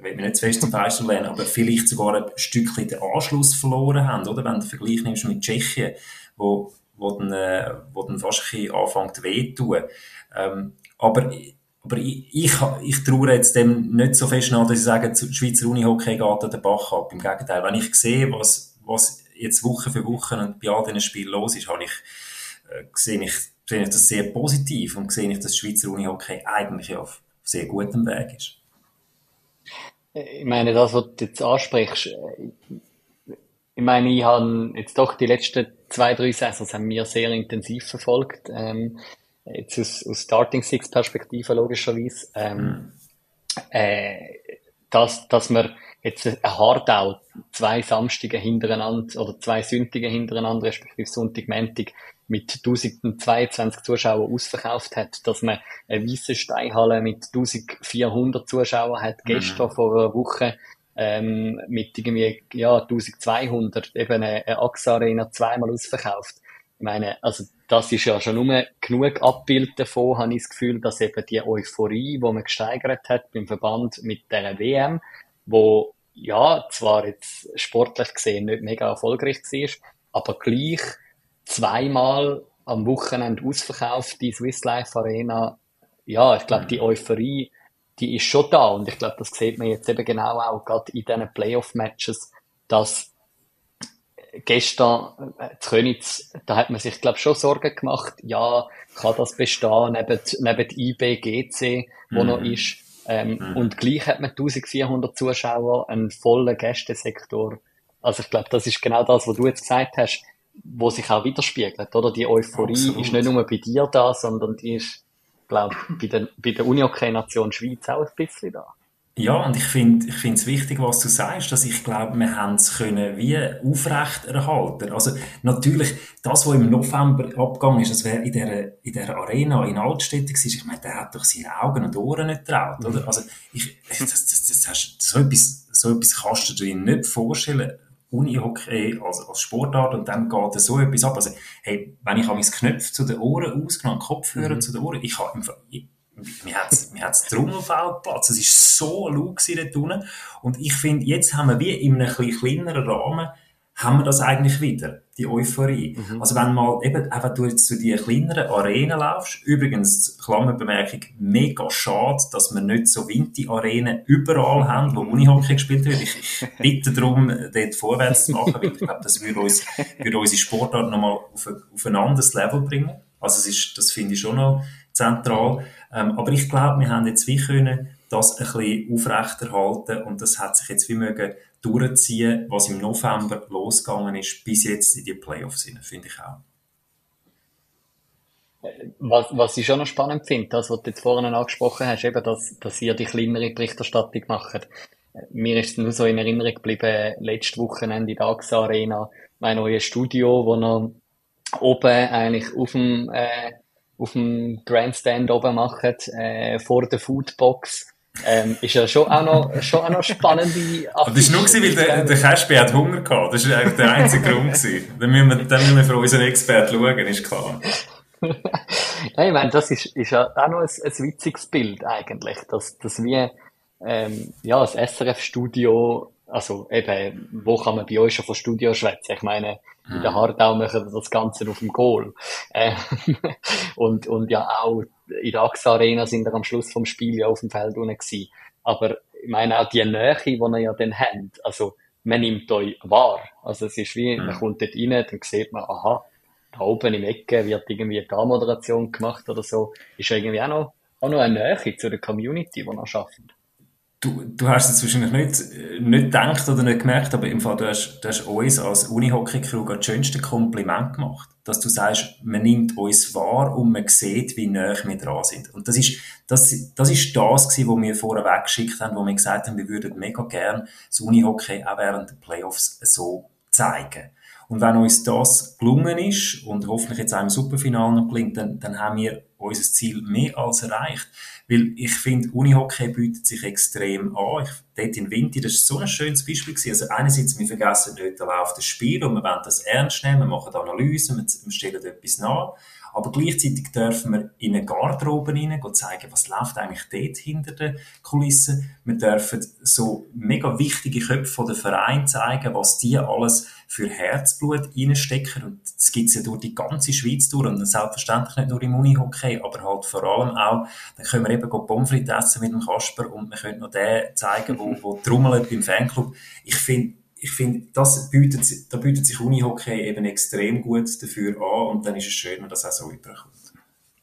will mich nicht zu fest zum Fenster lehnen, aber vielleicht sogar ein Stückchen den Anschluss verloren haben, oder? Wenn du Vergleich nimmst mit Tschechien, wo wo dann, äh, wo dann fast ein bisschen anfängt weh tun. Ähm, aber, aber ich, ich, ich traue jetzt dem nicht so fest nach, dass ich sage, die Schweizer Unihockey geht an den Bach ab. Im Gegenteil, wenn ich sehe, was, was jetzt Woche für Woche und bei all diesen Spielen los ist, habe ich, äh, sehe ich, sehe ich das sehr positiv und sehe ich, dass Schweizer Unihockey eigentlich auf sehr gutem Weg ist. Ich meine, das, was du jetzt ansprichst, ich meine, ich habe jetzt doch die letzten zwei, drei Saisons haben wir sehr intensiv verfolgt. Ähm, jetzt aus, aus Starting Six Perspektive logischerweise. Ähm, mhm. äh, dass, dass wir jetzt ein Hardau zwei Samstige hintereinander oder zwei Sündige hintereinander, respektive Sonntag, Montag, mit 1022 Zuschauern ausverkauft hat, dass man eine weisse Steinhalle mit 1400 Zuschauern hat, mhm. gestern vor einer Woche ähm, mit irgendwie ja 1200 eben eine, eine AXA Arena zweimal ausverkauft. Ich meine, also das ist ja schon nur genug Abbild davon, habe ich das Gefühl, dass eben die Euphorie, die man gesteigert hat beim Verband mit der WM, wo ja zwar jetzt sportlich gesehen nicht mega erfolgreich war, aber gleich zweimal am Wochenende ausverkauft, die Swiss Life Arena. Ja, ich glaube, die Euphorie, die ist schon da. Und ich glaube, das sieht man jetzt eben genau auch gerade in diesen Playoff-Matches, dass gestern äh, zu Königs, da hat man sich, glaube schon Sorgen gemacht, ja, kann das bestehen, neben, neben IBGC, wo mhm. noch ist. Ähm, mhm. Und gleich hat man 1400 Zuschauer, einen vollen Gästesektor. Also ich glaube, das ist genau das, was du jetzt gesagt hast wo sich auch widerspiegelt, oder? Die Euphorie Absolut. ist nicht nur bei dir da, sondern die ist, glaube ich, bei der, bei der Unihockey-Nation Schweiz auch ein bisschen da. Ja, und ich finde ich finde es wichtig, was du sagst, dass ich glaube, wir haben es können wie aufrecht erhalten. Also natürlich, das, was im November abgegangen ist, das wäre in der, in der Arena in Altstädte gewesen, ich meine, der hat doch seine Augen und Ohren nicht traut, oder? Also ich, das, das, das, das, so etwas, so etwas kannst du dir nicht vorstellen. Unihockey als, als Sportart und dann geht so etwas ab. Also, hey, wenn ich mein Knöpfe zu den Ohren ausgenommen, Kopfhörer mhm. zu den Ohren, ich habe mir hat's, mir hat's Trommelfeld Platz. Es ist so laut dort unten. Und ich finde, jetzt haben wir wie in einem ein kleineren Rahmen haben wir das eigentlich wieder, die Euphorie. Mhm. Also wenn mal eben, wenn du jetzt zu die kleineren Arenen laufst, übrigens, Klammerbemerkung, mega schade, dass wir nicht so Winti-Arenen überall haben, wo Unihockey gespielt wird. Ich, bitte darum, dort vorwärts zu machen, weil ich glaube, das würde uns, würde unsere Sportart nochmal auf, auf ein anderes Level bringen. Also es ist, das finde ich schon noch zentral. Ähm, aber ich glaube, wir haben jetzt wie können das ein bisschen aufrechterhalten und das hat sich jetzt wie mögen durchziehen, was im November losgegangen ist, bis jetzt in die Playoffs hinein, finde ich auch. Was, was ich schon noch spannend finde, das, was du jetzt vorhin angesprochen hast, eben, dass, dass ihr die kleinere Berichterstattung macht. Mir ist nur so in Erinnerung geblieben, letzte Wochenende in der AXA Arena, mein neues Studio, wo noch oben eigentlich auf dem, äh, auf dem Grandstand oben macht, äh, vor der Foodbox ähm, ist ja schon auch noch, schon auch noch spannende Aber das war nur, weil der, der Caspi hat Hunger gehabt. Das war eigentlich der einzige Grund. Gewesen. Dann müssen wir, dann müssen wir für unseren Experten schauen, ist klar. ja, ich meine, das ist, ist ja auch noch ein, ein witziges Bild eigentlich, dass, dass wir, ähm, ja, das SRF-Studio, also eben, wo kann man bei euch schon von Studio schwätzen? Ich meine, in der mhm. Hardau machen wir das Ganze auf dem Goal. Äh, und, und ja auch in der AXA Arena sind wir am Schluss vom Spiel ja auf dem Feld unten gewesen. Aber ich meine auch die Nähe, die ihr ja dann habt, also man nimmt euch wahr. Also es ist wie, man mhm. kommt dort rein, dann sieht man, aha, da oben im Ecke wird irgendwie eine Gar-Moderation gemacht oder so. Ist ja irgendwie auch noch, auch noch eine Nähe zu der Community, die ihr schafft. Du, du hast es wahrscheinlich nicht, nicht gedacht oder nicht gemerkt, aber im Fall, du hast, du hast uns als Unihockey-Crew das schönste Kompliment gemacht. Dass du sagst, man nimmt uns wahr und man sieht, wie nah wir dran sind. Und das ist, das, das ist das gewesen, was wir vorher weggeschickt haben, wo wir gesagt haben, wir würden mega gern das Unihockey auch während der Playoffs so zeigen. Und wenn uns das gelungen ist und hoffentlich jetzt auch im Superfinale noch gelingt, dann, dann haben wir unser Ziel mehr als erreicht. Weil ich finde, Unihockey bietet sich extrem an. Ich, dort in Winter, das ist so ein schönes Beispiel gewesen. Also einerseits, wir vergessen dort da läuft das Spiel und wir wollen das ernst nehmen, wir machen Analysen, wir stellen etwas nach. Aber gleichzeitig dürfen wir in eine Garderobe rein zeigen, was läuft eigentlich dort hinter den Kulissen. Wir dürfen so mega wichtige Köpfe der Verein zeigen, was die alles für Herzblut reinstecken. Und das gibt's ja durch die ganze Schweiz durch. Und selbstverständlich nicht nur im Unihockey, aber halt vor allem auch, dann können wir eben Pommes essen mit dem Kasper und wir können noch den zeigen, wo, wo trommelt beim Fanclub. Ich finde, ich finde, das bietet, da bietet sich Unihockey eben extrem gut dafür an und dann ist es schön, wenn das auch so überkommt.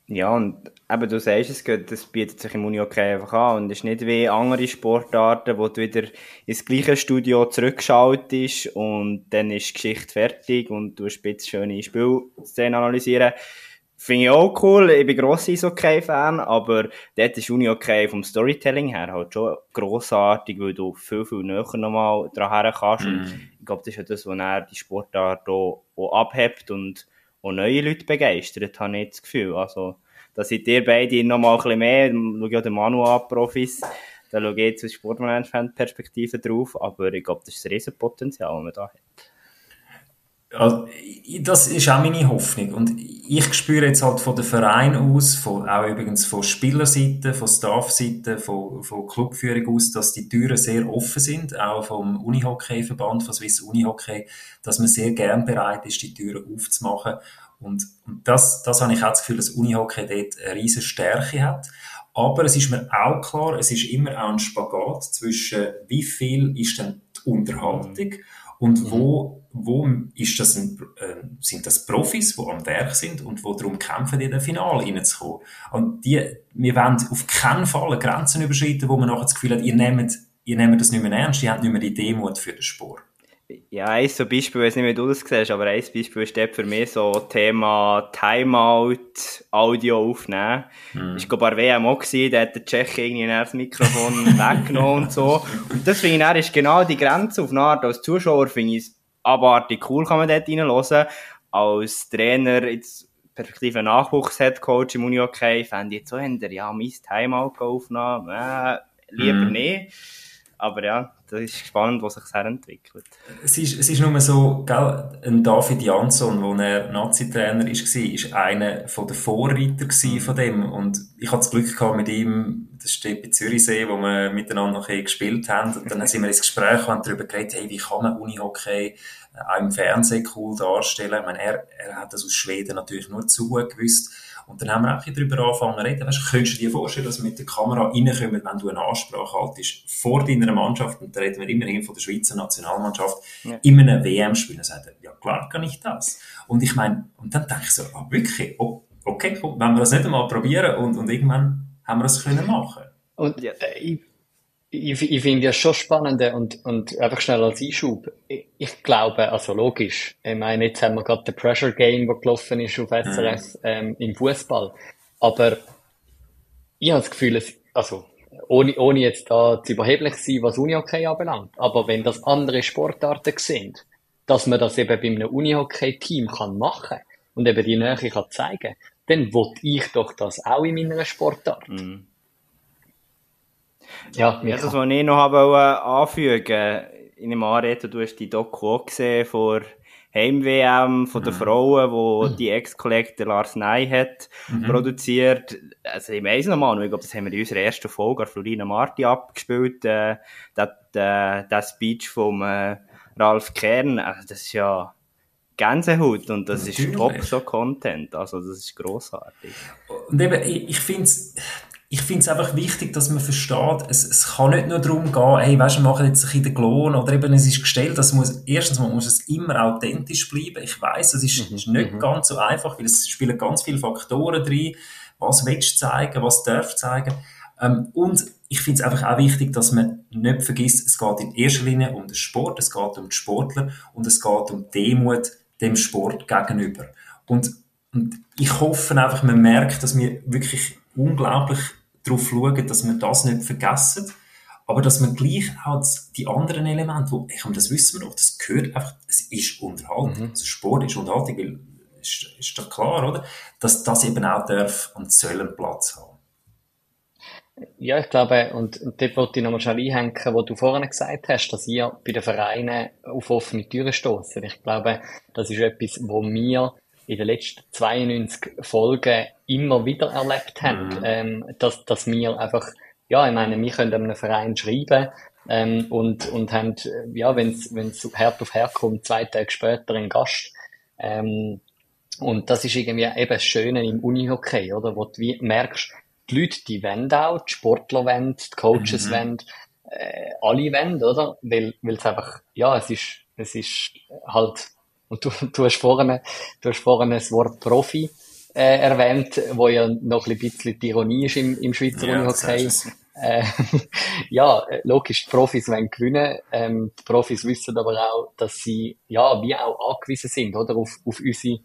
Ja, und eben, du sagst es gut, das bietet sich im Uni-Hockey einfach an und ist nicht wie andere Sportarten, wo du wieder ins gleiche Studio zurückschaltest und dann ist die Geschichte fertig und du spitzt schöne Spielszenen analysieren. Finde ich auch cool. Ich bin grosser Eishockey-Fan, aber dort ist Uni-Hockey vom Storytelling her halt schon grossartig, weil du viel, viel näher nochmal dran kannst. Mm. Ich glaube, das ist ja das, was er die Sportart auch, auch abhebt und auch neue Leute begeistert, habe ich das Gefühl. Also, da seid ihr beide noch mal ein bisschen mehr, schau ja den Manu an, Profis, da schaue ich jetzt aus Sportmanagement-Perspektive drauf, aber ich glaube, das ist ein Riesenpotenzial, das man da hat. Also, das ist auch meine Hoffnung. Und ich spüre jetzt halt von den Verein aus, von, auch übrigens von Spielerseite, von Staffseite, von, von Clubführung aus, dass die Türen sehr offen sind, auch vom Unihockey-Verband, von Swiss Unihockey, dass man sehr gern bereit ist, die Türen aufzumachen. Und, und das, das habe ich auch das Gefühl, dass Unihockey dort eine riesige Stärke hat. Aber es ist mir auch klar, es ist immer auch ein Spagat zwischen, wie viel ist denn die Unterhaltung und mhm. wo, wo ist das ein, äh, sind das Profis, die am Werk sind und wo darum kämpfen, in den Finale reinzukommen? Und die, wir wollen auf keinen Fall Grenzen überschreiten, wo man nachher das Gefühl hat, ihr nehmt, ihr nehmt das nicht mehr ernst, ihr habt nicht mehr die Demut für den Sport. Ja, ein so Beispiel, ich weiß nicht, wie du das siehst, aber ein Beispiel ist für mich so Thema Timeout, Audio aufnehmen. Mhm. Ich glaube, bei WM auch gewesen, da hat der Tschech irgendwie das Mikrofon weggenommen und so. Und das finde ich, ist genau die Grenze auf eine Art. Als Zuschauer finde ich es abartig cool, kann man dort reinhören. Als Trainer, jetzt Perspektive Nachwuchs-Headcoach im Uni-Hockey, fände ich jetzt so, ja, mein Timeout aufnehmen, äh, lieber mhm. nicht. Aber ja, das ist spannend, was sich das entwickelt. Es ist, es ist nur so, gell, ein David Jansson, wo er Nazi-Trainer war, ist einer den Vorreiter von dem. Und ich hatte das Glück gehabt mit ihm, das steht bei Zürichsee, wo wir miteinander noch gespielt haben. Und dann sind wir ins Gespräch und darüber geredet, hey, wie kann man Unihockey auch im Fernsehen cool darstellen? Ich meine, er, er hat das aus Schweden natürlich nur zugewusst. Und dann haben wir auch darüber angefangen zu reden. Weißt, könntest du dir vorstellen, dass wir mit der Kamera reinkommen, wenn du eine Ansprache haltest, vor deiner Mannschaft, und da reden wir immerhin von der Schweizer Nationalmannschaft, ja. in einem WM-Spiel, dann sagt er, ja klar kann ich das. Und ich meine, und dann denke ich so, ah, wirklich, oh, okay, cool, wenn wir das nicht einmal probieren und, und irgendwann haben wir das können machen. Und ich ich, ich finde ja schon spannend und, und einfach schnell als Einschub. Ich, ich, glaube, also logisch, ich meine, jetzt haben wir gerade den Pressure Game, der gelaufen ist auf SRS mhm. ähm, im Fußball. Aber ich habe das Gefühl, es, also ohne, ohne jetzt da zu überheblich sein, was Unihockey anbelangt, aber wenn das andere Sportarten sind, dass man das eben bei einem Unihockey-Team kann machen und eben die Nähe kann zeigen, dann will ich doch das auch in meiner Sportart. Mhm. Ja, ja das, was ich noch anfügen in dem Anreden, du hast die Doku auch gesehen vor Heim-WM von den mhm. Frauen, wo mhm. die Ex-Kollege Lars Ney hat mhm. produziert. Also ich weiss noch mal, ich glaube, das haben wir in unserer ersten Folge Florina Marti abgespielt, äh, der, der, der Speech vom äh, Ralf Kern, also das ist ja Gänsehaut und das Natürlich. ist top so Content, also das ist grossartig. Und eben, ich, ich finde es ich finde es einfach wichtig, dass man versteht, es, es kann nicht nur darum gehen, hey, weißt du, wir machen jetzt ein bisschen den Klon oder eben es ist gestellt, das muss, erstens mal muss es immer authentisch bleiben. Ich weiß, es ist, mhm. ist nicht mhm. ganz so einfach, weil es spielen ganz viele Faktoren drin. Was willst du zeigen, was darfst du zeigen? Ähm, und ich finde es einfach auch wichtig, dass man nicht vergisst, es geht in erster Linie um den Sport, es geht um die Sportler und es geht um Demut dem Sport gegenüber. Und, und ich hoffe einfach, man merkt, dass wir wirklich unglaublich darauf schauen, dass wir das nicht vergessen. Aber dass man gleich auch die anderen Elemente, wo, ich meine, das wissen wir doch, das gehört einfach, es ist Unterhaltung. Mhm. Also Sport ist Unterhaltung, weil, ist, ist doch klar, oder? Dass das eben auch darf und soll Platz haben. Ja, ich glaube, und, und dort wollte ich nochmal schnell einhängen, wo du vorhin gesagt hast, dass ihr bei den Vereinen auf offene Türen stoßen. Ich glaube, das ist etwas, wo wir in den letzten 92 Folgen immer wieder erlebt haben, mhm. ähm, dass, dass wir einfach, ja, ich meine, wir können einem Verein schreiben, ähm, und, und haben, ja, wenn es hart auf hart kommt, zwei Tage später einen Gast. Ähm, und das ist irgendwie eben das Schöne im Unihockey, oder? Wo du merkst, die Leute, die wollen auch, die Sportler wollen, die Coaches mhm. wollen, äh, alle wollen, oder? Weil, weil es einfach, ja, es ist, es ist halt und du, du hast vorhin, du hast vorhin das Wort Profi äh, erwähnt, wo ja noch ein bisschen die Ironie ist im, im Schweizer Ja, Unihockey. Äh, ja, logisch, die Profis wollen gewinnen. Ähm, die Profis wissen aber auch, dass sie, ja, wie auch angewiesen sind, oder? Auf, auf unsere,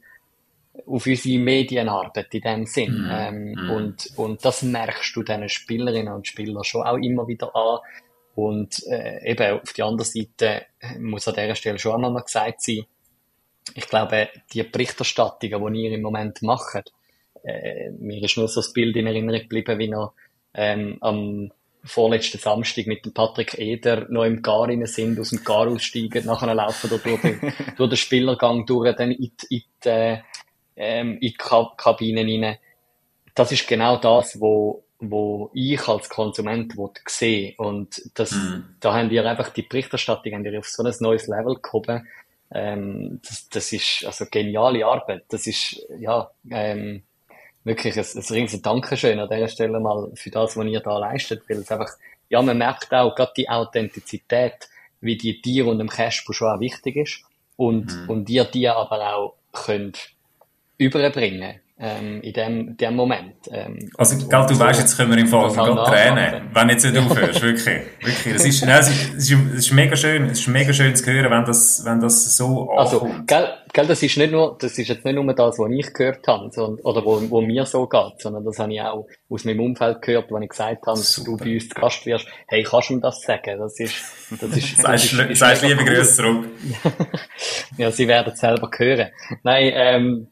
auf unsere Medienarbeit in dem Sinn. Mhm. Ähm, Mhm. und, und das merkst du diesen Spielerinnen und Spielern schon auch immer wieder an. Und äh, eben auf der anderen Seite muss an dieser Stelle schon einmal gesagt sein, ich glaube, die Berichterstattungen, die ihr im Moment macht, äh, mir ist nur so das Bild in Erinnerung geblieben, wie er ähm, am vorletzten Samstag mit dem Patrick Eder noch im Gar rein sind, aus dem Gar aussteigen, nachher laufen da durch den, durch den Spielergang durch, dann in, die- in, die, äh, in die Ka Kabinen rein. Das ist genau das, wo, wo ich als Konsument sehen Und das, Mhm. da haben wir einfach die Berichterstattung haben wir auf so ein neues Level gehoben. Ähm, das, das ist also geniale Arbeit. Das ist, ja, ähm, wirklich ein, ein riesen Dankeschön an dieser Stelle mal für das, was ihr da leistet, weil es einfach, ja, man merkt auch gerade die Authentizität, wie die dir und dem Caspo schon auch wichtig ist und, Mhm. und ihr die aber auch könnt überbringen, ähm, in dem, dem Moment. Ähm, Also, und- gell, du weißt, jetzt können wir im Fall das gerade tränen, wenn jetzt nicht aufhörst, wirklich. wirklich. Das ist, nein, es ist, es ist, es ist mega schön, es ist mega schön zu hören, wenn das, wenn das so Also, ankommt. gell, gell, das ist nicht nur, das ist jetzt nicht nur das, was ich gehört habe, sondern, oder wo, wo mir so geht, sondern das habe ich auch aus meinem Umfeld gehört, wo ich gesagt habe, dass du Super. bei uns zu Gast wirst. Hey, kannst du mir das sagen? Das ist, das ist, das ist, ist sagst mega liebe. Grüße zurück. Ja, sie werden es selber hören. Nein, ähm,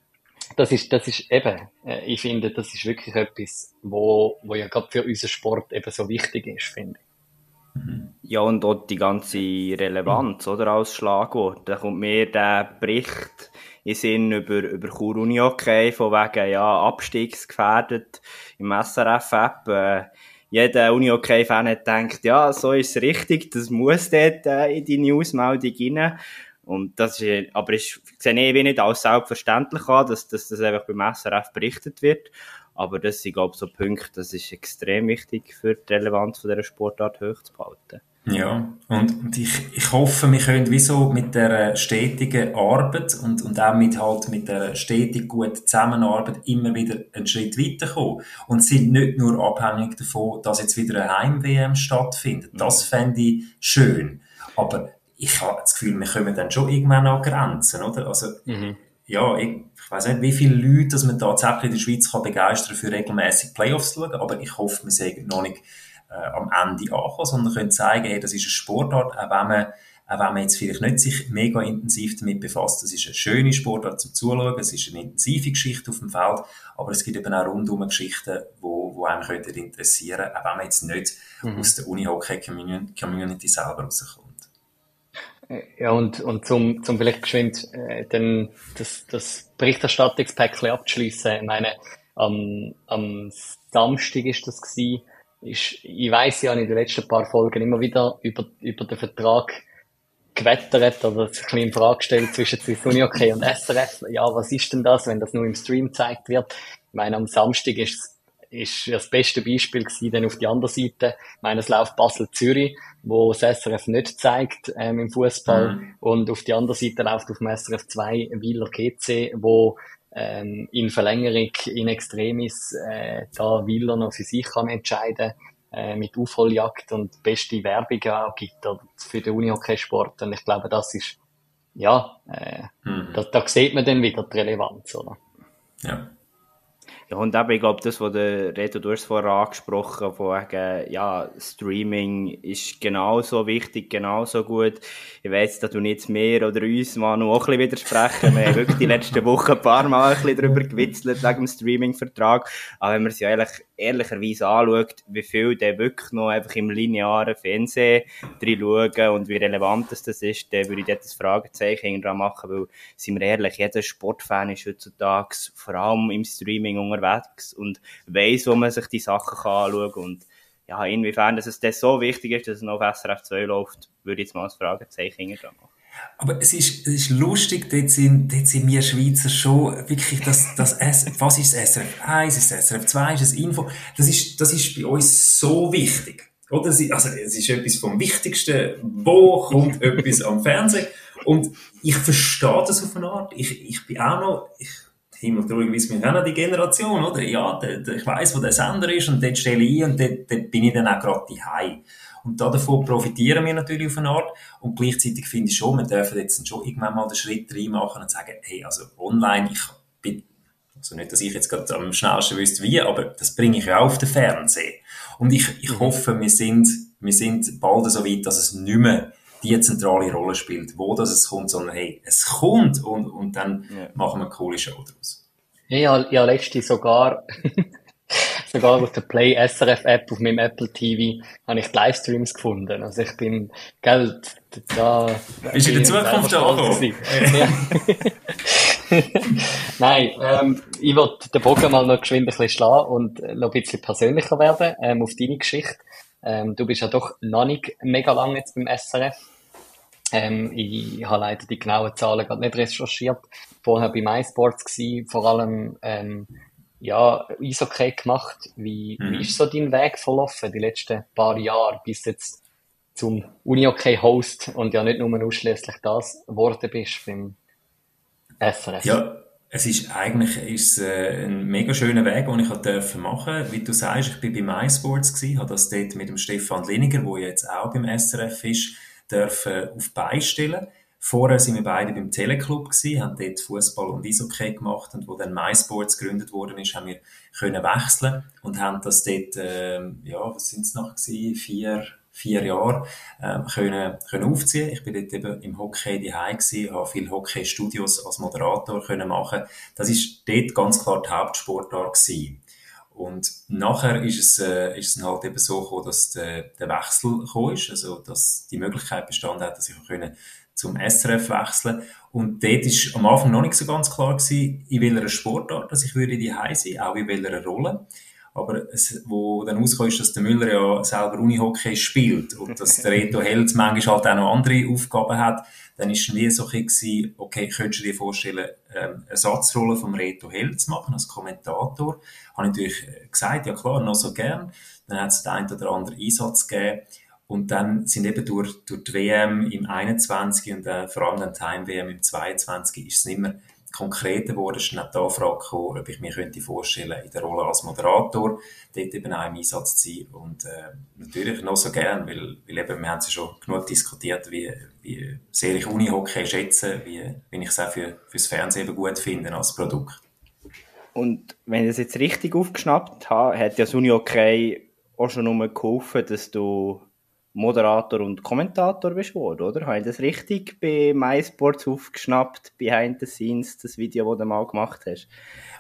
das ist, das ist eben, äh, ich finde, das ist wirklich etwas, wo, wo ja gerade für unseren Sport eben so wichtig ist, finde ich. Ja, und auch die ganze Relevanz, oder, als Schlagwort. Da kommt mir der Bericht in Sinn über, über Chur Unihockey, von wegen, ja, abstiegsgefährdet im SRF-App. Äh, jeder Unihockey-Fan hat gedacht, ja, so ist es richtig, das muss dort äh, in die Newsmeldung rein. Und das ist, aber ich sehe ich nicht als selbstverständlich an, dass, dass das einfach beim SRF berichtet wird. Aber das sind, glaube ich, so Punkte, das ist extrem wichtig für die Relevanz von dieser Sportart hochzuhalten. Ja, und, und ich, ich hoffe, wir können wieso mit der stetigen Arbeit und, und auch mit halt mit der stetig guten Zusammenarbeit immer wieder einen Schritt weiterkommen und sind nicht nur abhängig davon, dass jetzt wieder eine Heim-WM stattfindet. Das fände ich schön. Aber ich habe das Gefühl, wir kommen dann schon irgendwann an Grenzen, oder? Also, ja, ich, ich weiß nicht, wie viele Leute, dass man tatsächlich in der Schweiz kann begeistern für regelmäßig Playoffs zu schauen, aber ich hoffe, wir sind noch nicht äh, am Ende angekommen, sondern können zeigen, hey, das ist eine Sportart, auch wenn man, auch wenn man jetzt vielleicht nicht sich mega intensiv damit befasst, das ist eine schöne Sportart zum Zuschauen, es ist eine intensive Geschichte auf dem Feld, aber es gibt eben auch rundum Geschichten, wo, wo einem könnten interessieren, auch wenn man jetzt nicht aus der Unihockey-Community selber rauskommt. Ja, und, und zum, zum vielleicht geschwind, äh, dann das, das Berichterstattungspäckchen abzuschließen. Ich meine, am, am Samstag ist das gewesen, ist, ich weiss ja in den letzten paar Folgen immer wieder über, über den Vertrag gewettert oder sich ein in Frage gestellt zwischen Swiss Hockey und SRF. Ja, was ist denn das, wenn das nur im Stream gezeigt wird? Ich meine, am Samstag ist ist das beste Beispiel gewesen, dann auf die andere Seite. Ich meine, es läuft Basel-Zürich, wo das SRF nicht zeigt, ähm, im Fußball. Mhm. Und auf die andere Seite läuft auf dem SRF 2 Wieler GC, wo, ähm, in Verlängerung, in Extremis, äh, da Wieler noch für sich kann entscheiden, äh, mit Aufholjagd und beste Werbung auch gibt oder für den Unihockey-Sport. Und ich glaube, das ist, ja, äh, Mhm. da, da sieht man dann wieder die Relevanz, oder? Ja. Ja, und eben, ich glaube, das, was der Reto, du hast es vorher angesprochen, von wegen, ja, Streaming ist genauso wichtig, genauso gut. Ich weiss, da du jetzt mehr oder uns mal noch ein bisschen widersprechen. Wir haben wirklich die letzten Wochen ein paar Mal ein bisschen darüber gewitzelt, wegen dem Streaming-Vertrag. Aber wenn man es ja ehrlich, ehrlicherweise anschaut, wie viel der wirklich noch einfach im linearen Fernsehen drin schauen und wie relevant das, ist, dann würde ich dort das Fragezeichen hinterher machen, weil, sind wir ehrlich, jeder Sportfan ist heutzutage vor allem im Streaming unterwegs und weiss, wo man sich die Sachen kann anschauen kann. Und ja, inwiefern dass es das so wichtig ist, dass es noch auf SRF 2 läuft, würde ich jetzt mal das Fragezeichen machen. Aber es ist, es ist lustig, dort sind, dort sind wir Schweizer schon wirklich das, das S, was ist das SRF 1, ist das SRF 2, ist das Info, das ist, das ist bei uns so wichtig. Oder? Also, es ist etwas vom Wichtigsten, wo kommt etwas am Fernsehen? Und ich verstehe das auf eine Art. Ich, ich bin auch noch, ich, Himmel treuerweise, wir haben die Generation, oder? Ja, ich weiss, wo der Sender ist und dort stelle ich ein und dort, dort bin ich dann auch gerade daheim. Und davon profitieren wir natürlich auf eine Art. Und gleichzeitig finde ich schon, wir dürfen jetzt schon irgendwann mal den Schritt reinmachen und sagen, hey, also online, ich bin, also nicht, dass ich jetzt gerade am schnellsten wüsste wie, aber das bringe ich ja auf den Fernseher. Und ich, ich mhm. hoffe, wir sind, wir sind bald so weit, dass es nicht mehr die zentrale Rolle spielt, wo das es kommt, sondern hey, es kommt und, und dann ja. machen wir eine coole Show daraus. Ja, ja, letztens sogar sogar auf der Play SRF App auf meinem Apple TV habe ich Livestreams gefunden. Also ich bin, gell, da... Bist du in der Zukunft angekommen? Nein, ähm, ich wollte den Bogen mal noch geschwind ein bisschen schlagen und noch ein bisschen persönlicher werden, ähm, auf deine Geschichte. Ähm, du bist ja doch noch nicht mega lange jetzt beim SRF. Ähm, ich habe leider die genauen Zahlen gerade nicht recherchiert. Vorher bei MySports gewesen, vor allem, ähm, ja, Eishockey gemacht. Wie, mhm. wie ist so dein Weg verlaufen, die letzten paar Jahre, bis jetzt zum Unihockey-Host und ja nicht nur ausschließlich das geworden bist beim SRF? Ja, es ist eigentlich ist, äh, ein mega schöner Weg, den ich machen durfte. Wie du sagst, ich bin bei MySports gewesen, habe das dort mit dem Stefan Liniger, der jetzt auch beim SRF ist, dürfen auf beistellen. Vorher sind wir beide beim Teleclub gewesen, haben dort Fußball und Eishockey gemacht und wo dann MySports gegründet worden ist, haben wir können wechseln und haben das dort, äh, ja, was sind es noch gewesen? Vier, vier Jahre ähm, können, können aufziehen. Ich bin dort eben im Hockey daheim gewesen, habe viele Hockey-Studios als Moderator können machen. Das ist dort ganz klar die Hauptsportart gewesen. Und nachher ist es, äh, ist es halt eben so gekommen, dass der, der Wechsel gekommen ist, also dass die Möglichkeit bestanden hat, dass ich können zum SRF wechseln. Und dort ist am Anfang noch nicht so ganz klar gewesen, in welcher Sportart, dass ich würde die sein, auch in welcher Rolle. Aber es, wo dann rauskommt, ist, dass der Müller ja selber Unihockey spielt und dass der Reto Held manchmal halt auch noch andere Aufgaben hat, dann ist es nie so gewesen, okay, könntest du dir vorstellen, ähm, Ersatzrolle vom Reto Held zu machen als Kommentator? Habe ich natürlich gesagt, ja klar, noch so gern. Dann hat es den einen oder anderen Einsatz gegeben. Und dann sind eben durch, durch die WM im 21 und äh, vor allem dann Time-WM im 22 ist es nicht mehr konkreter geworden. Ist nicht die Anfrage gekommen, ob ich mir könnte vorstellen in der Rolle als Moderator dort eben auch im Einsatz zu sein. Und äh, natürlich noch so gern, weil, weil eben, wir haben es ja schon genug diskutiert, wie, wie sehr ich Unihockey schätze, wie, wie ich es auch für, fürs Fernsehen gut finde als Produkt. Und wenn ich das jetzt richtig aufgeschnappt habe, hat ja das Unihockey auch schon nur geholfen, dass du Moderator und Kommentator bist geworden, oder? Habe ich das richtig bei MySports aufgeschnappt, behind the scenes, das Video, das du mal gemacht hast?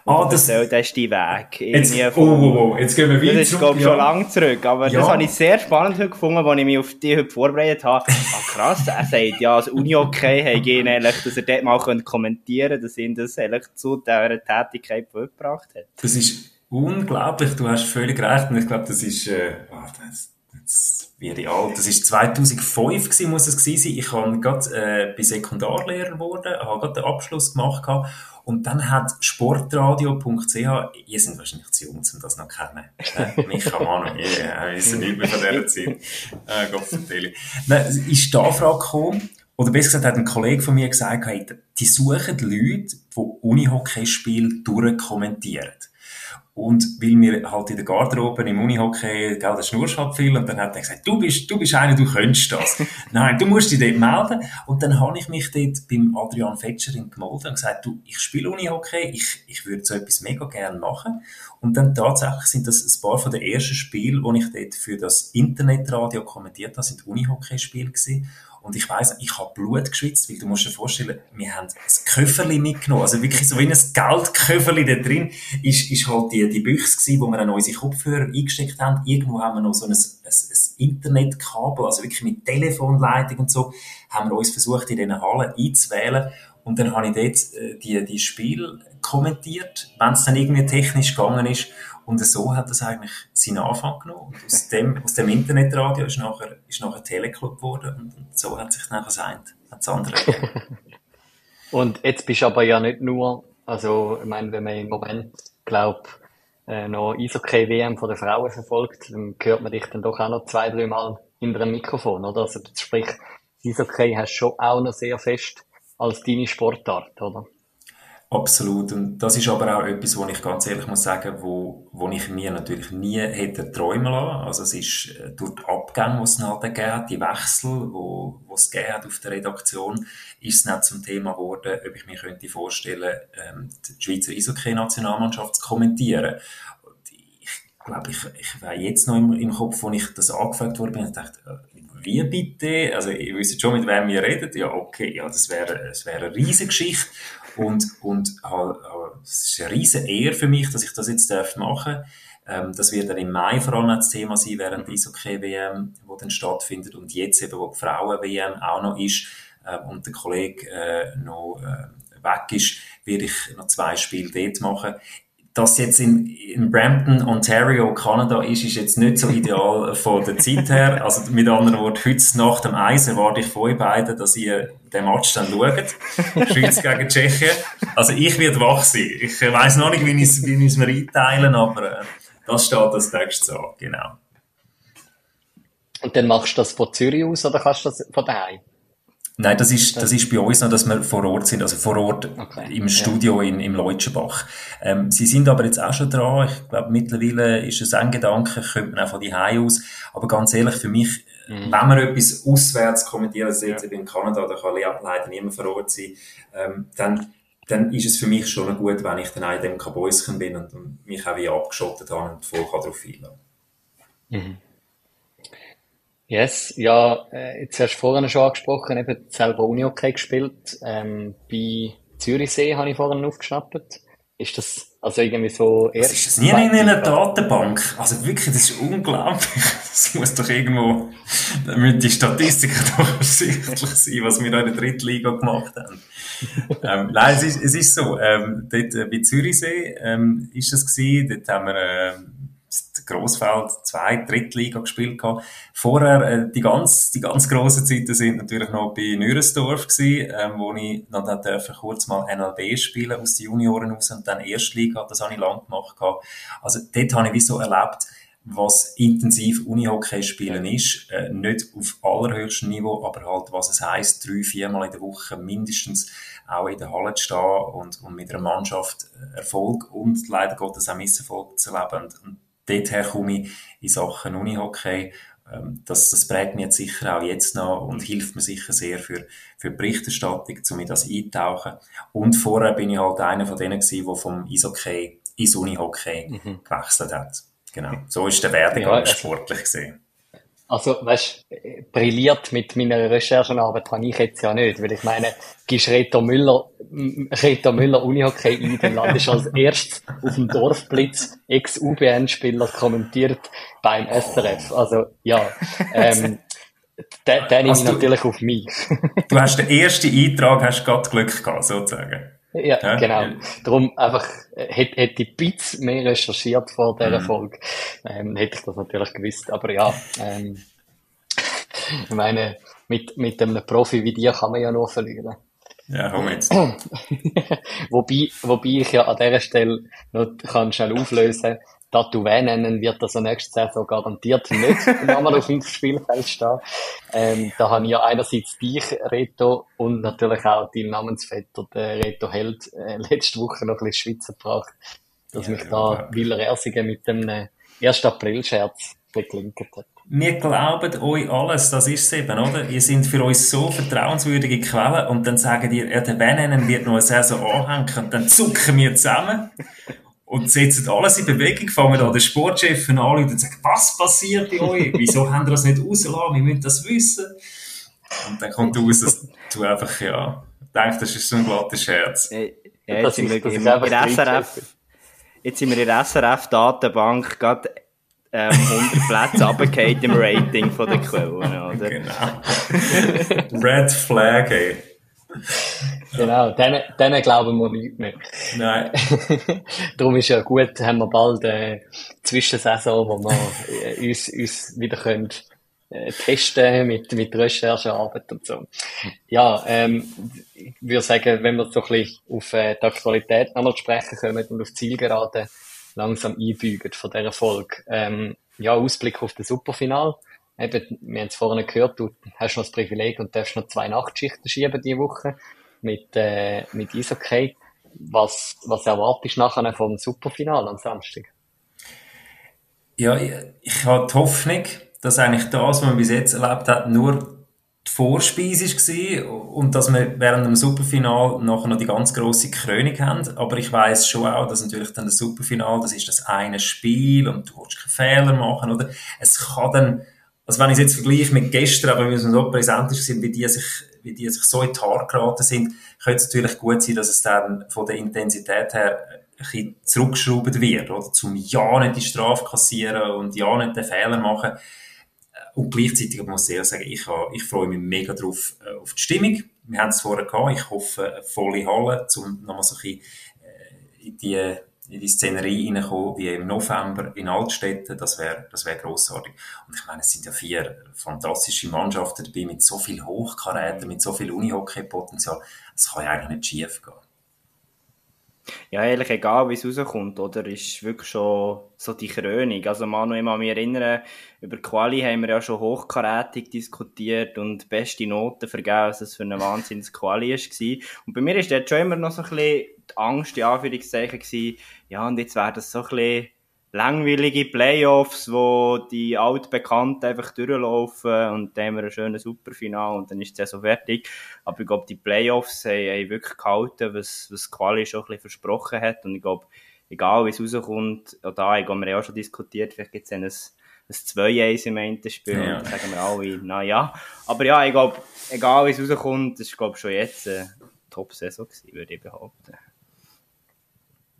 Ah, das, das ist dein Weg. Jetzt, oh, oh, oh, jetzt gehen wir wieder Das ist, glaube ich, ja. schon lange zurück. Aber ja. das habe ich sehr spannend gefunden, als ich mich auf die heute vorbereitet habe. Ah, krass, er sagt, ja, das Uni-Okay hat ihn ehrlich, dass er dort mal kommentieren könnte, dass ihn das ehrlich zu dieser Tätigkeit gebracht hat. Das ist unglaublich, du hast völlig recht. Und ich glaube, das ist, äh, oh, das, das wie alt, das ist 2005 gewesen, muss es gewesen sein. Ich habe gerade, äh, bei Sekundarlehrer geworden, habe gerade den Abschluss gemacht gehabt. Und dann hat sportradio.ch, ihr seid wahrscheinlich zu jung, um das noch zu kennen. Äh, Micha Manu, yeah, wir wissen nicht mehr von dieser Zeit. Äh, Gott vertelle. Nein, ist die Anfrage gekommen, oder besser gesagt hat ein Kollege von mir gesagt, hey, die suchen Leute, die Unihockeyspiele durchkommentieren. Und weil wir halt in der Garderobe im Unihockey, gell, der schnurst halt viel, und dann hat er gesagt, du bist, du bist einer, du könntest das. Nein, du musst dich dort melden. Und dann habe ich mich dort beim Adrian Fetscherin gemeldet und gesagt, du, ich spiele Unihockey, ich, ich würde so etwas mega gerne machen. Und dann tatsächlich sind das ein paar von den ersten Spielen, die ich dort für das Internetradio kommentiert habe, sind Unihockey-Spiele gewesen. Und ich weiss, ich habe Blut geschwitzt, weil du musst dir vorstellen, wir haben ein Köfferli mitgenommen. Also wirklich so wie ein Geldköfferli da drin ist, ist halt die, die Büchse gewesen, wo wir dann unsere Kopfhörer eingesteckt haben. Irgendwo haben wir noch so ein, ein, ein Internetkabel, also wirklich mit Telefonleitung und so, haben wir uns versucht, in diesen Hallen einzuwählen. Und dann habe ich dort äh, die, die Spiel kommentiert, wenn es dann irgendwie technisch gegangen ist. Und so hat das eigentlich seinen Anfang genommen. Und aus dem, aus dem Internetradio ist nachher, ist nachher Teleclub geworden. Und, und so hat sich dann das eine, das andere Und jetzt bist du aber ja nicht nur, also, ich meine, wenn man im Moment, glaub, äh, noch Eishockey-WM von den Frauen verfolgt, dann hört man dich dann doch auch noch zwei, drei Mal hinter einem Mikrofon, oder? Also, sprich, Eishockey hast du schon auch noch sehr fest als deine Sportart, oder? Absolut. Und das ist aber auch etwas, wo ich ganz ehrlich muss sagen, wo, wo ich mir natürlich nie hätte träumen lassen. Also es ist äh, durch die Abgänge, die es dann halt gegeben die Wechsel, wo, wo es gegeben auf der Redaktion, ist es dann zum Thema geworden, ob ich mir könnte vorstellen, ähm, die Schweizer Eishockey-Nationalmannschaft zu kommentieren. Und ich glaube, ich, ich war jetzt noch im, im Kopf, als ich das angefragt wurde, bin dachte, äh, wie bitte? Also, ihr wisst schon, mit wem wir reden. Ja, okay, ja, das wäre, das wäre eine riesige Geschichte. Und, und halt, es ist eine riesige Ehre für mich, dass ich das jetzt machen. Ähm, das wird dann im Mai vor allem das Thema sein, während die Eishockey-WM, wo dann stattfindet und jetzt eben, wo die Frauen-WM auch noch ist äh, und der Kollege äh, noch äh, weg ist, werde ich noch zwei Spiele dort machen das jetzt in, in Brampton, Ontario, Kanada ist, ist jetzt nicht so ideal von der Zeit her. Also mit anderen Worten, heute nach dem Eis erwarte ich von euch beiden, dass ihr den Match dann schaut. Schweiz gegen Tschechien. Also ich werde wach sein. Ich weiss noch nicht, wie ich es mir einteilen, aber äh, das steht als nächstes an, genau. Und dann machst du das von Zürich aus oder kannst du das von daheim? Nein, das ist, das ist bei uns noch, dass wir vor Ort sind, also vor Ort okay. im Studio ja. in, im Leutschenbach. Ähm, sie sind aber jetzt auch schon dran. Ich glaube, mittlerweile ist es ein Gedanke, könnte man auch von die aus. Aber ganz ehrlich, für mich, mhm. wenn man etwas auswärts kommentiert, also jetzt ja. in Kanada, da kann leider niemand vor Ort sein, ähm, dann, dann ist es für mich schon gut, wenn ich dann auch in dem Kabäuschen bin und, mich auch wie abgeschottet habe und voll darauf einladen mhm. Yes, ja, äh, jetzt hast du vorhin schon angesprochen, eben selber Uni-Hockey gespielt. Ähm, bei Zürichsee habe ich vorhin aufgeschnappt. Ist das also irgendwie so. Das ist das nie in einer Datenbank? Also wirklich, das ist unglaublich. Das muss doch irgendwo, damit die Statistiken doch ersichtlich sein, was wir da in der dritten Liga gemacht haben. ähm, nein, es ist, es ist so, ähm, dort äh, bei Zürichsee ähm, ist das gewesen, dort haben wir... Ähm, Grossfeld zwei, Drittliga gespielt gehabt. Vorher, äh, die ganz, die ganz grossen Zeiten sind natürlich noch bei Nürensdorf gewesen, ähm, wo ich noch dann dürfen kurz mal NLB spielen aus den Junioren raus und dann Erstliga, das habe ich lang gemacht gehabt. Also dort habe ich wie so erlebt, was intensiv Unihockey spielen ist, äh, nicht auf allerhöchstem Niveau, aber halt, was es heisst, drei, viermal in der Woche mindestens auch in der Halle zu stehen und, und mit einer Mannschaft äh, Erfolg und leider Gottes auch Misserfolg zu erleben. Und dorthin komme ich in Sachen Unihockey. Ähm, das, das prägt mich jetzt sicher auch jetzt noch und hilft mir sicher sehr für, für die Berichterstattung, um in das eintauchen. Und vorher bin ich halt einer von denen gewesen, der vom Eishockey ins Unihockey mhm. gewechselt hat. Genau. So ist der Werdegang ja, sportlich gesehen. Also, weißt, brilliert mit meiner Recherchenarbeit habe ich jetzt ja nicht, weil ich meine, gibst Reto Müller, Reto Müller Unihockey ein, dann landest als erstes auf dem Dorfblitz Ex-UBN-Spieler kommentiert beim SRF. Also, ja, ähm, den, den also nehme ich natürlich auf mich. du hast den ersten Eintrag, hast gerade Glück gehabt, sozusagen. Ja, ja, genau. Ja. Darum einfach, hätte, hätte ich ein bisschen mehr recherchiert vor dieser mhm. Folge, ähm, hätte ich das natürlich gewusst. Aber ja, ähm, ich meine, mit, mit einem Profi wie dir kann man ja nur verlieren. Ja, komm jetzt. wobei, wobei ich ja an dieser Stelle noch kann schnell auflösen Tatoué nennen wird also nächste Saison garantiert nicht nochmal auf dem Spielfeld stehen. Ähm, da habe ich ja einerseits dich, Reto, und natürlich auch dein Namensvetter, der Reto Held, äh, letzte Woche noch ein bisschen Schweizer gebracht, dass ja, mich da ja. Willer Ersigen mit dem 1. April-Scherz beklinkt hat. Wir glauben euch alles, das ist es eben, oder? Ihr seid für uns so vertrauenswürdige Quellen und dann sagen ihr, ja, der Venennen wird noch eine Saison anhängen und dann zucken wir zusammen und setzen alles in Bewegung, fangen an den Sportchef an und sagen, was passiert bei euch? Wieso haben wir das nicht rausgelassen? Wir müssen das wissen. Und dann kommt raus, dass du einfach, ja, denkst, das ist so ein glattes Scherz. Ja, jetzt, sind wir in der SRF, jetzt sind wir in der SRF-Datenbank gerade ähm, 100 Plätze runtergefallen im Rating von der Quellen, oder? Genau. Red Flag, ey. Genau, denen, denen glauben wir nicht mehr. Nein. Darum ist ja gut, haben wir bald eine Zwischensaison, wo wir äh, uns, uns wieder können, äh, testen mit, mit Recherchearbeit und so. Ja, ähm, ich würde sagen, wenn wir so ein bisschen auf äh, die Aktualität nochmal sprechen können und auf Zielgerade langsam einbügen von dieser Folge. Ähm, ja, Ausblick auf das Superfinal. Eben, wir haben es vorhin gehört, du hast noch das Privileg und darfst noch zwei Nachtschichten schieben diese Woche mit, äh, mit Eishockey. was, was erwartest du nachher vom Superfinale am Samstag? Ja, ich, ich habe die Hoffnung, dass eigentlich das, was man bis jetzt erlebt hat, nur die Vorspeise war und dass wir während dem Superfinal nachher noch die ganz grosse Krönung haben. Aber ich weiß schon auch, dass natürlich dann das Superfinal, das ist das eine Spiel und du willst keinen Fehler machen, oder? Es kann dann, also wenn ich es jetzt vergleiche mit gestern, aber es so präsent ist, wie die sich, wie die sich so in die Haare geraten sind, könnte es natürlich gut sein, dass es dann von der Intensität her ein bisschen zurückgeschraubt wird, oder? Zum ja nicht die Strafe kassieren und ja nicht den Fehler machen. Und gleichzeitig muss ich sagen, ich, habe, ich freue mich mega drauf äh, auf die Stimmung. Wir haben es vorher gehabt. Ich hoffe, eine volle Halle, um nochmal so ein bisschen äh, in die, in die Szenerie reinkommen, wie im November in Altstädten. Das wäre, das wäre grossartig. Und ich meine, es sind ja vier fantastische Mannschaften dabei mit so viel Hochkaräten, mit so viel Unihockey-Potenzial. Es kann ja eigentlich nicht schief gehen. Ja, ehrlich, egal wie es rauskommt, oder? Ist wirklich schon so die Krönung. Also, Manu, ich kann mich erinnern, über Quali haben wir ja schon hochkarätig diskutiert und beste Noten vergeben, was das für eine Wahnsinns-Quali war. Und bei mir ist dort schon immer noch so ein bisschen die Angst, die Anführungszeichen, gewesen, ja, und jetzt wäre das so ein bisschen langweilige Playoffs, wo die Altbekannten einfach durchlaufen und dann haben wir ein schönes Superfinale und dann ist es so fertig. Aber ich glaube, die Playoffs haben, haben wirklich gehalten, was, was Quali schon ein bisschen versprochen hat und ich glaube, egal wie es rauskommt, auch da haben wir ja auch schon diskutiert, vielleicht gibt es ein, ein 2-1 im Endenspiel ja. und dann sagen wir alle, na ja. Aber ja, ich glaube, egal wie es rauskommt, das ist glaube schon jetzt eine Top-Saison gewesen, würde ich behaupten.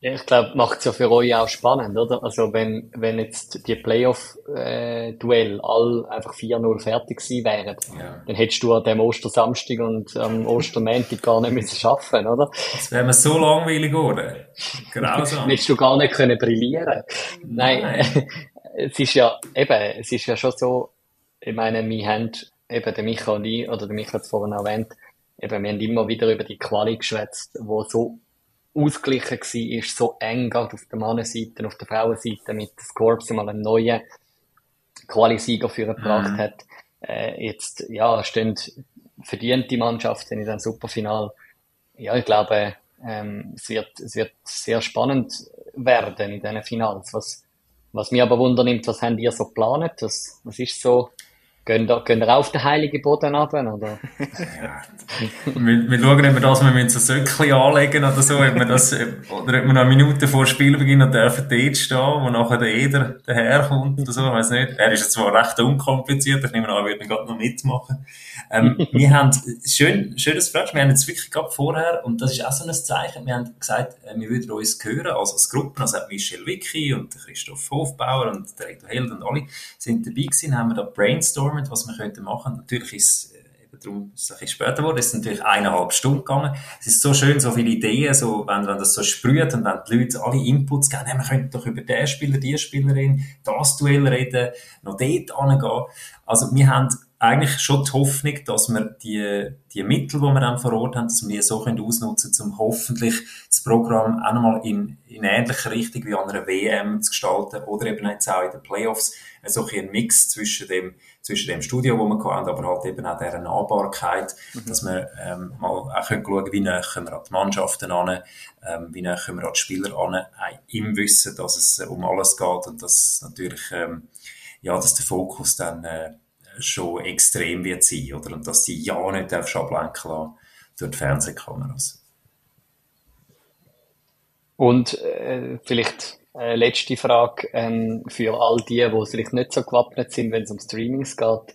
Ja, ich glaube, macht es ja für euch auch spannend, oder? Also wenn, wenn jetzt die Playoff-Duell all einfach 4-0 fertig gewesen wären, ja. dann hättest du an dem Ostersamstag und am Ostermäntig gar nicht müssen schaffen, oder? Das wäre mir so langweilig geworden. Grausam. hättest du gar nicht können brillieren. Nein. Nein. es ist ja, eben, es ist ja schon so, ich meine, wir haben eben der Michael und ich, oder der Michael hat es vorhin erwähnt, eben, wir haben immer wieder über die Quali geschwätzt, wo so ausgeglichen war, ist so eng, gerade auf der Mannenseite, auf der Frauenseite, mit Scorps mal einen neuen Qualisieger für gebracht mhm. hat. Äh, jetzt, ja, stehen verdiente Mannschaften in einem Superfinal. Ja, ich glaube, ähm, es wird, es wird sehr spannend werden in diesen Finals. Was, was mir aber wundernimmt, was haben ihr so geplant? Was, was ist so Gehen ihr, gehen ihr auf den heiligen Boden runter, oder? ja. wir, wir schauen, ob wir das, wir müssen so Söckchen anlegen oder so, ob wir das, oder ob wir noch eine Minute vor Spielbeginn noch dürfen dort stehen, wo nachher der Eder daherkommt oder so, ich weiss nicht. Er ist jetzt zwar recht unkompliziert, ich nehme an, er wird gerade noch mitmachen. Ähm, wir haben, schön, schön, dass du fragst, wir haben jetzt wirklich gerade vorher, und das ist auch so ein Zeichen, wir haben gesagt, äh, wir würden uns hören, also als Gruppe, also Michel Wicki und Christoph Hofbauer und der Held und alle sind dabei gewesen, haben wir da brainstorm brainstormen, was wir könnten machen. Natürlich ist äh, eben darum ist es ein bisschen später geworden. Es ist natürlich eineinhalb Stunden gegangen. Es ist so schön, so viele Ideen, so, wenn, wenn das so sprüht und wenn die Leute alle Inputs geben, hey, wir könnten doch über den Spieler, die Spielerin, das Duell reden, noch dort angehen. Also, wir haben eigentlich schon die Hoffnung, dass wir die, die Mittel, die wir dann vor Ort haben, dass wir die so können ausnutzen können, um hoffentlich das Programm auch nochmal in, in ähnlicher Richtung wie an einer WM zu gestalten oder eben jetzt auch in den Playoffs so ein Mix zwischen dem, zwischen dem Studio, wo wir haben, aber halt eben auch dieser Nahbarkeit, mhm. dass wir ähm, mal auch können schauen, wie näher wir an die Mannschaften an, ähm, wie näher wir an die Spieler an, auch im Wissen, dass es um alles geht und dass natürlich, ähm, ja, dass der Fokus dann äh, schon extrem wird sein, oder? Und dass sie ja nicht auf ablenken lassen durch die Fernsehkameras. Also. Und äh, vielleicht äh, letzte Frage ähm, für all die, die vielleicht nicht so gewappnet sind, wenn es um Streamings geht.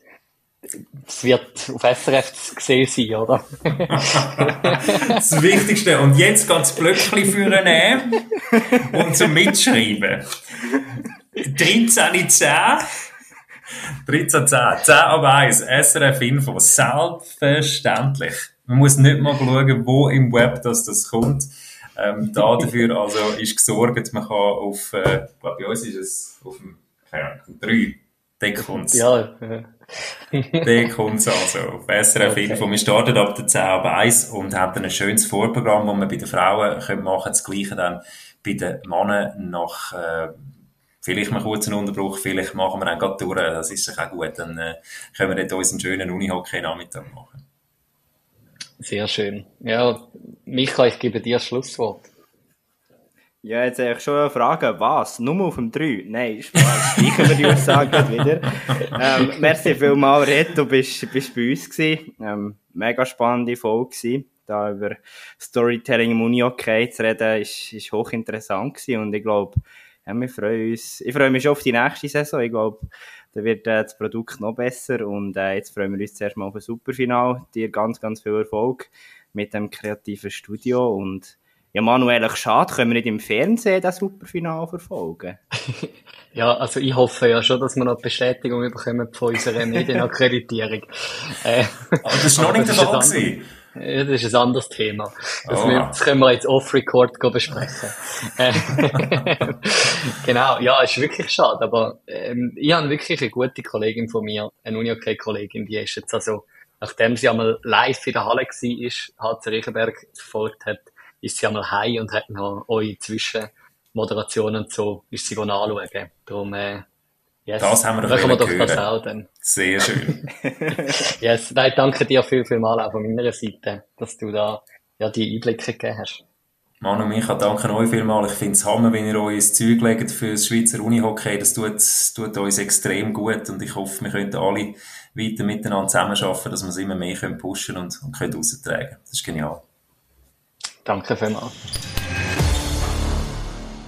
Es wird auf SRF gesehen sein, oder? das Wichtigste. Und jetzt ganz Blöckchen für äh, nehmen und zum Mitschreiben. 13.10 13.10. 10 ab 1. SRF Info. Selbstverständlich. Man muss nicht mal schauen, wo im Web das, das kommt. Ähm, da dafür also ist gesorgt, man kann auf, äh, glaub, bei uns ist es auf dem, keine Ahnung, 3. Deckons. Ja. Deckons also. Auf okay. Info. Wir starten ab der 10 ab 1 und haben ein schönes Vorprogramm, das wir bei den Frauen können machen können. Das gleiche dann bei den Männern nach, äh, Vielleicht mal kurz einen Unterbruch, vielleicht machen wir dann gerade durch, das ist auch gut, dann äh, können wir dort unseren schönen Unihockey-Nachmittag machen. Sehr schön. Ja, Micha, ich gebe dir das Schlusswort. Ja, jetzt eigentlich schon eine Frage, was? Nur auf dem 3? Nein, Spaß. Streichen wir die Aussage wieder. Ähm, merci vielmals, Red, du bist, bist bei uns gewesen. Ähm, mega spannende Folge gewesen. Da über Storytelling im Uni-Okay zu reden, ist, ist hochinteressant gewesen. Und ich glaube, ja, wir freuen uns, ich freue mich schon auf die nächste Saison. Ich glaube, da wird äh, das Produkt noch besser. Und äh, jetzt freuen wir uns zuerst mal auf ein Superfinal. Dir ganz, ganz viel Erfolg mit dem kreativen Studio und ja, Manuel, schade, können wir nicht im Fernsehen das Superfinale verfolgen? ja, also ich hoffe ja schon, dass wir noch Bestätigung bekommen von unserer Medienakkreditierung. äh, Aber das ist noch nicht der Fall. Ja, das ist ein anderes Thema. Das, oh. das können wir jetzt off-record besprechen. genau, ja, ist wirklich schade, aber ähm, ich habe wirklich eine gute Kollegin von mir, eine Uni-OK-Kollegin, die ist jetzt also, nachdem sie einmal live in der Halle war, HC Riechenberg verfolgt hat, ist sie einmal heim und hat noch eure Zwischenmoderationen und so, ist sie anschauen. Darum, äh, yes. Das haben wir doch wir doch das auch dann. Sehr schön. yes, nein, danke dir viel, viel mal auch von meiner Seite, dass du da, ja, die Einblicke gegeben hast. Manu und Micha, danke euch vielmals. Ich finde es Hammer, wenn ihr euch ins Zeug legt für das Schweizer Unihockey. Das tut, tut uns extrem gut und ich hoffe, wir könnten alle weiter miteinander zusammenarbeiten, dass wir es immer mehr pushen und, und können raustragen. Das ist genial. Danke vielmals.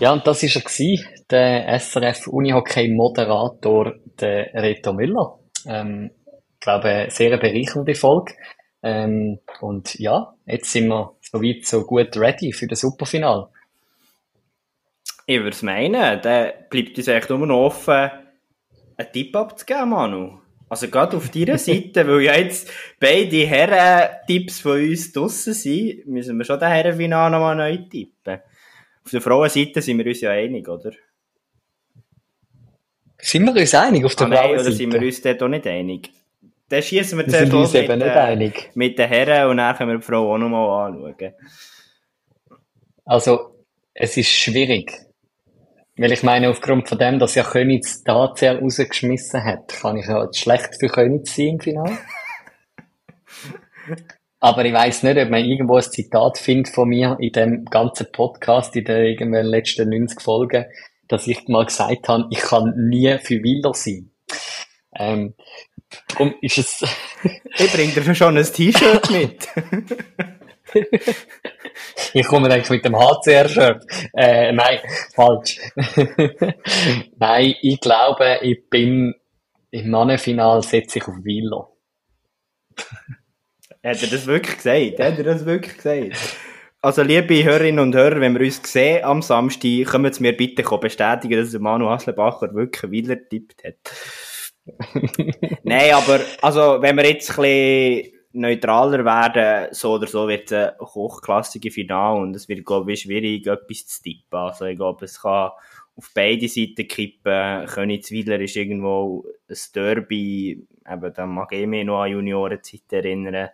Ja, und das war er der SRF Unihockey Moderator, der Reto Müller. Ähm, ich glaube, sehr bereichernde Folge. Ähm, und ja, jetzt sind wir soweit so gut ready für das Superfinal. Ich würde es meinen, da bleibt uns eigentlich nur noch offen, einen Tipp abzugeben, Manu. Also gerade auf deiner Seite, weil ja jetzt beide Herren-Tipps von uns draussen sind, müssen wir schon den Herrenfinal nochmal neu tippen. Auf der Frauenseite sind wir uns ja einig, oder? Sind wir uns einig auf der ah, Frauenseite? Oder sind wir uns dort auch nicht einig? Dann schießen wir zuerst los mit, äh, mit den Herren und dann können wir die Frau auch nochmal anschauen. Also, es ist schwierig. Weil ich meine, aufgrund von dem, dass ja Königs die HCL rausgeschmissen hat, kann ich ja schlecht für Königs sein im Finale. Aber ich weiß nicht, ob man irgendwo ein Zitat findet von mir in dem ganzen Podcast, in den irgendwelchen letzten 90 Folgen, dass ich mal gesagt habe, ich kann nie für Wieler sein. Ähm, darum ist es... ich bringe dir schon ein T-Shirt mit. ich komme eigentlich mit dem HCR-Shirt. Äh, nein, falsch. nein, ich glaube, ich bin im Mannenfinal setze ich auf Villa. Hat er das wirklich gesagt? Hat er das wirklich gesagt? Also, liebe Hörerinnen und Hörer, wenn wir uns sehen am Samstag, können Sie mir bitte bestätigen, dass Manu Haslebacher wirklich Wieler tippt hat. Nein, aber, also, wenn wir jetzt ein bisschen neutraler werden, so oder so wird es ein hochklassige Final und es wird, glaube ich, schwierig, etwas zu tippen. Also ich glaube, es kann auf beide Seiten kippen. Königsweiler ist irgendwo ein Derby, eben, da mag ich mich noch an Juniorenzeit erinnern.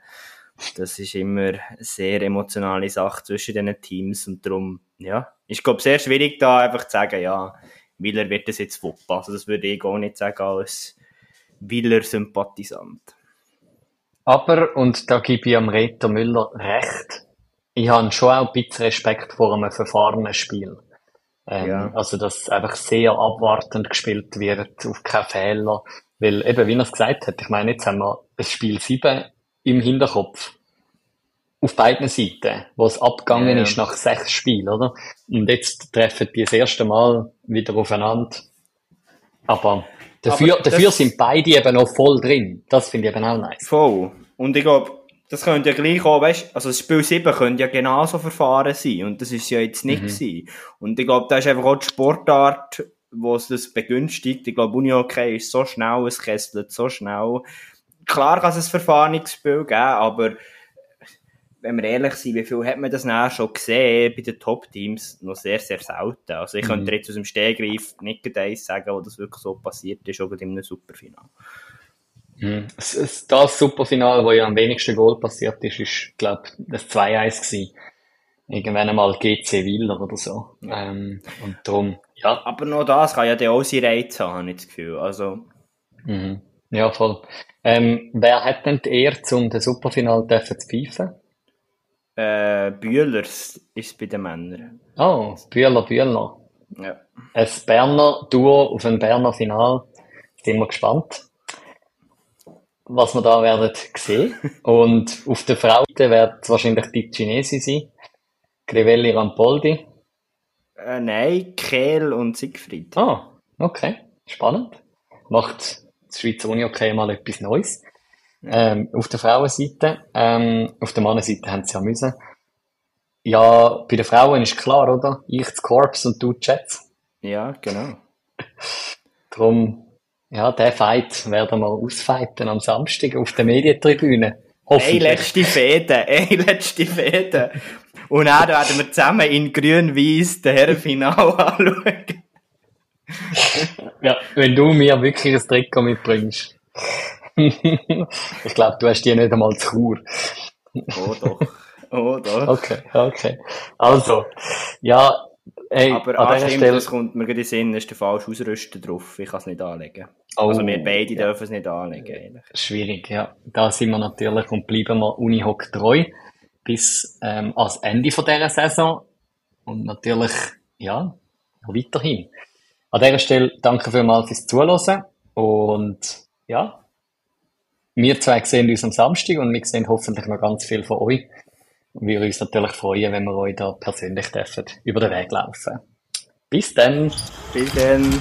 Das ist immer eine sehr emotionale Sache zwischen diesen Teams und darum, ja, ist, glaube sehr schwierig da einfach zu sagen, ja, Wieler wird das jetzt wuppen. Also das würde ich auch nicht sagen als Wieler-Sympathisant. Aber, und da gebe ich am Reto Müller recht, ich habe schon auch ein bisschen Respekt vor einem verfahrenen Spiel. Ähm, ja. Also, dass einfach sehr abwartend gespielt wird, auf keine Fehler. Weil eben, wie er es gesagt hat, ich meine, jetzt haben wir das Spiel 7 im Hinterkopf. Auf beiden Seiten, wo es abgegangen ja. ist nach sechs Spielen, oder? Und jetzt treffen die das erste Mal wieder aufeinander. Aber Dafür, Aber dafür sind beide eben noch voll drin. Das finde ich eben auch nice. Voll. Und ich glaube, das könnte ja gleich auch, weißt, also das Spiel 7 könnte ja genauso verfahren sein. Und das ist ja jetzt nicht mhm. gewesen. Und ich glaube, da ist einfach auch die Sportart, wo es das begünstigt. Ich glaube, Uni-Hockey ist so schnell, es kesselt so schnell. Klar kann es ein Verfahrungsspiel geben, aber wenn wir ehrlich sind, wie viel hat man das nachher schon gesehen bei den Top-Teams? Noch sehr, sehr selten. Also ich mhm. könnte jetzt aus dem Stehgreif nicht eins sagen, wo das wirklich so passiert ist, auch in einem Superfinal. Mhm. Das, das Superfinal, wo ja am wenigsten Goal passiert ist, ist, glaube ich, das 2-1 gewesen. Irgendwann einmal GC Willer oder so. Ähm, und darum, ja. Aber noch das kann ja der auch seine Reiz haben, habe ich das Gefühl. Also. Mhm. Ja, voll. Ähm, wer hat denn die Ehre, zum das Superfinal zu pfeifen? Äh, Bühlers ist bei den Männern. Oh, Bühler, Bühler. Ja. Ein Berner Duo auf ein Berner Final. Sind wir gespannt, was wir da werden sehen. Und auf der Frauenseite wird es wahrscheinlich die Chinesi sein. Crivelli Rampoldi. Äh, nein, Kehl und Siegfried. Ah, okay. Spannend. Macht das Schweizer Uni-Okay mal etwas Neues. Ähm, auf der Frauenseite. Ähm, auf der Mannenseite haben sie ja müssen. Ja, bei den Frauen ist klar, oder? Ich das Corps und du Jets. Ja, genau. Drum, ja, den Fight werden wir ausfighten am Samstag auf der Medientribüne. Ey, Hoffentlich. letzte Fäden, ey, letzte Fäden. Und dann werden wir zusammen in grün-weiß den Herrenfinal anschauen. Ja, wenn du mir wirklich ein Trikot mitbringst. ich glaube, du hast die nicht einmal zu Chur. Oh doch, oh doch. Okay, okay. Also, ja, ey, Aber an ah, dieser stimmt, Stelle, das kommt mir gerade in den Sinn, ist der falsche Ausrüster drauf. Ich kann es nicht anlegen. Oh, also wir beide ja. dürfen es nicht anlegen. Eigentlich. schwierig, ja. Da sind wir natürlich und bleiben wir Unihock treu bis ähm, ans Ende von dieser Saison und natürlich, ja, weiterhin. An dieser Stelle danke vielmals fürs Zuhören und ja, wir zwei sehen uns am Samstag und wir sehen hoffentlich noch ganz viel von euch. Und wir uns natürlich freuen, wenn wir euch da persönlich dürfen über den Weg laufen. Bis dann! Bis dann.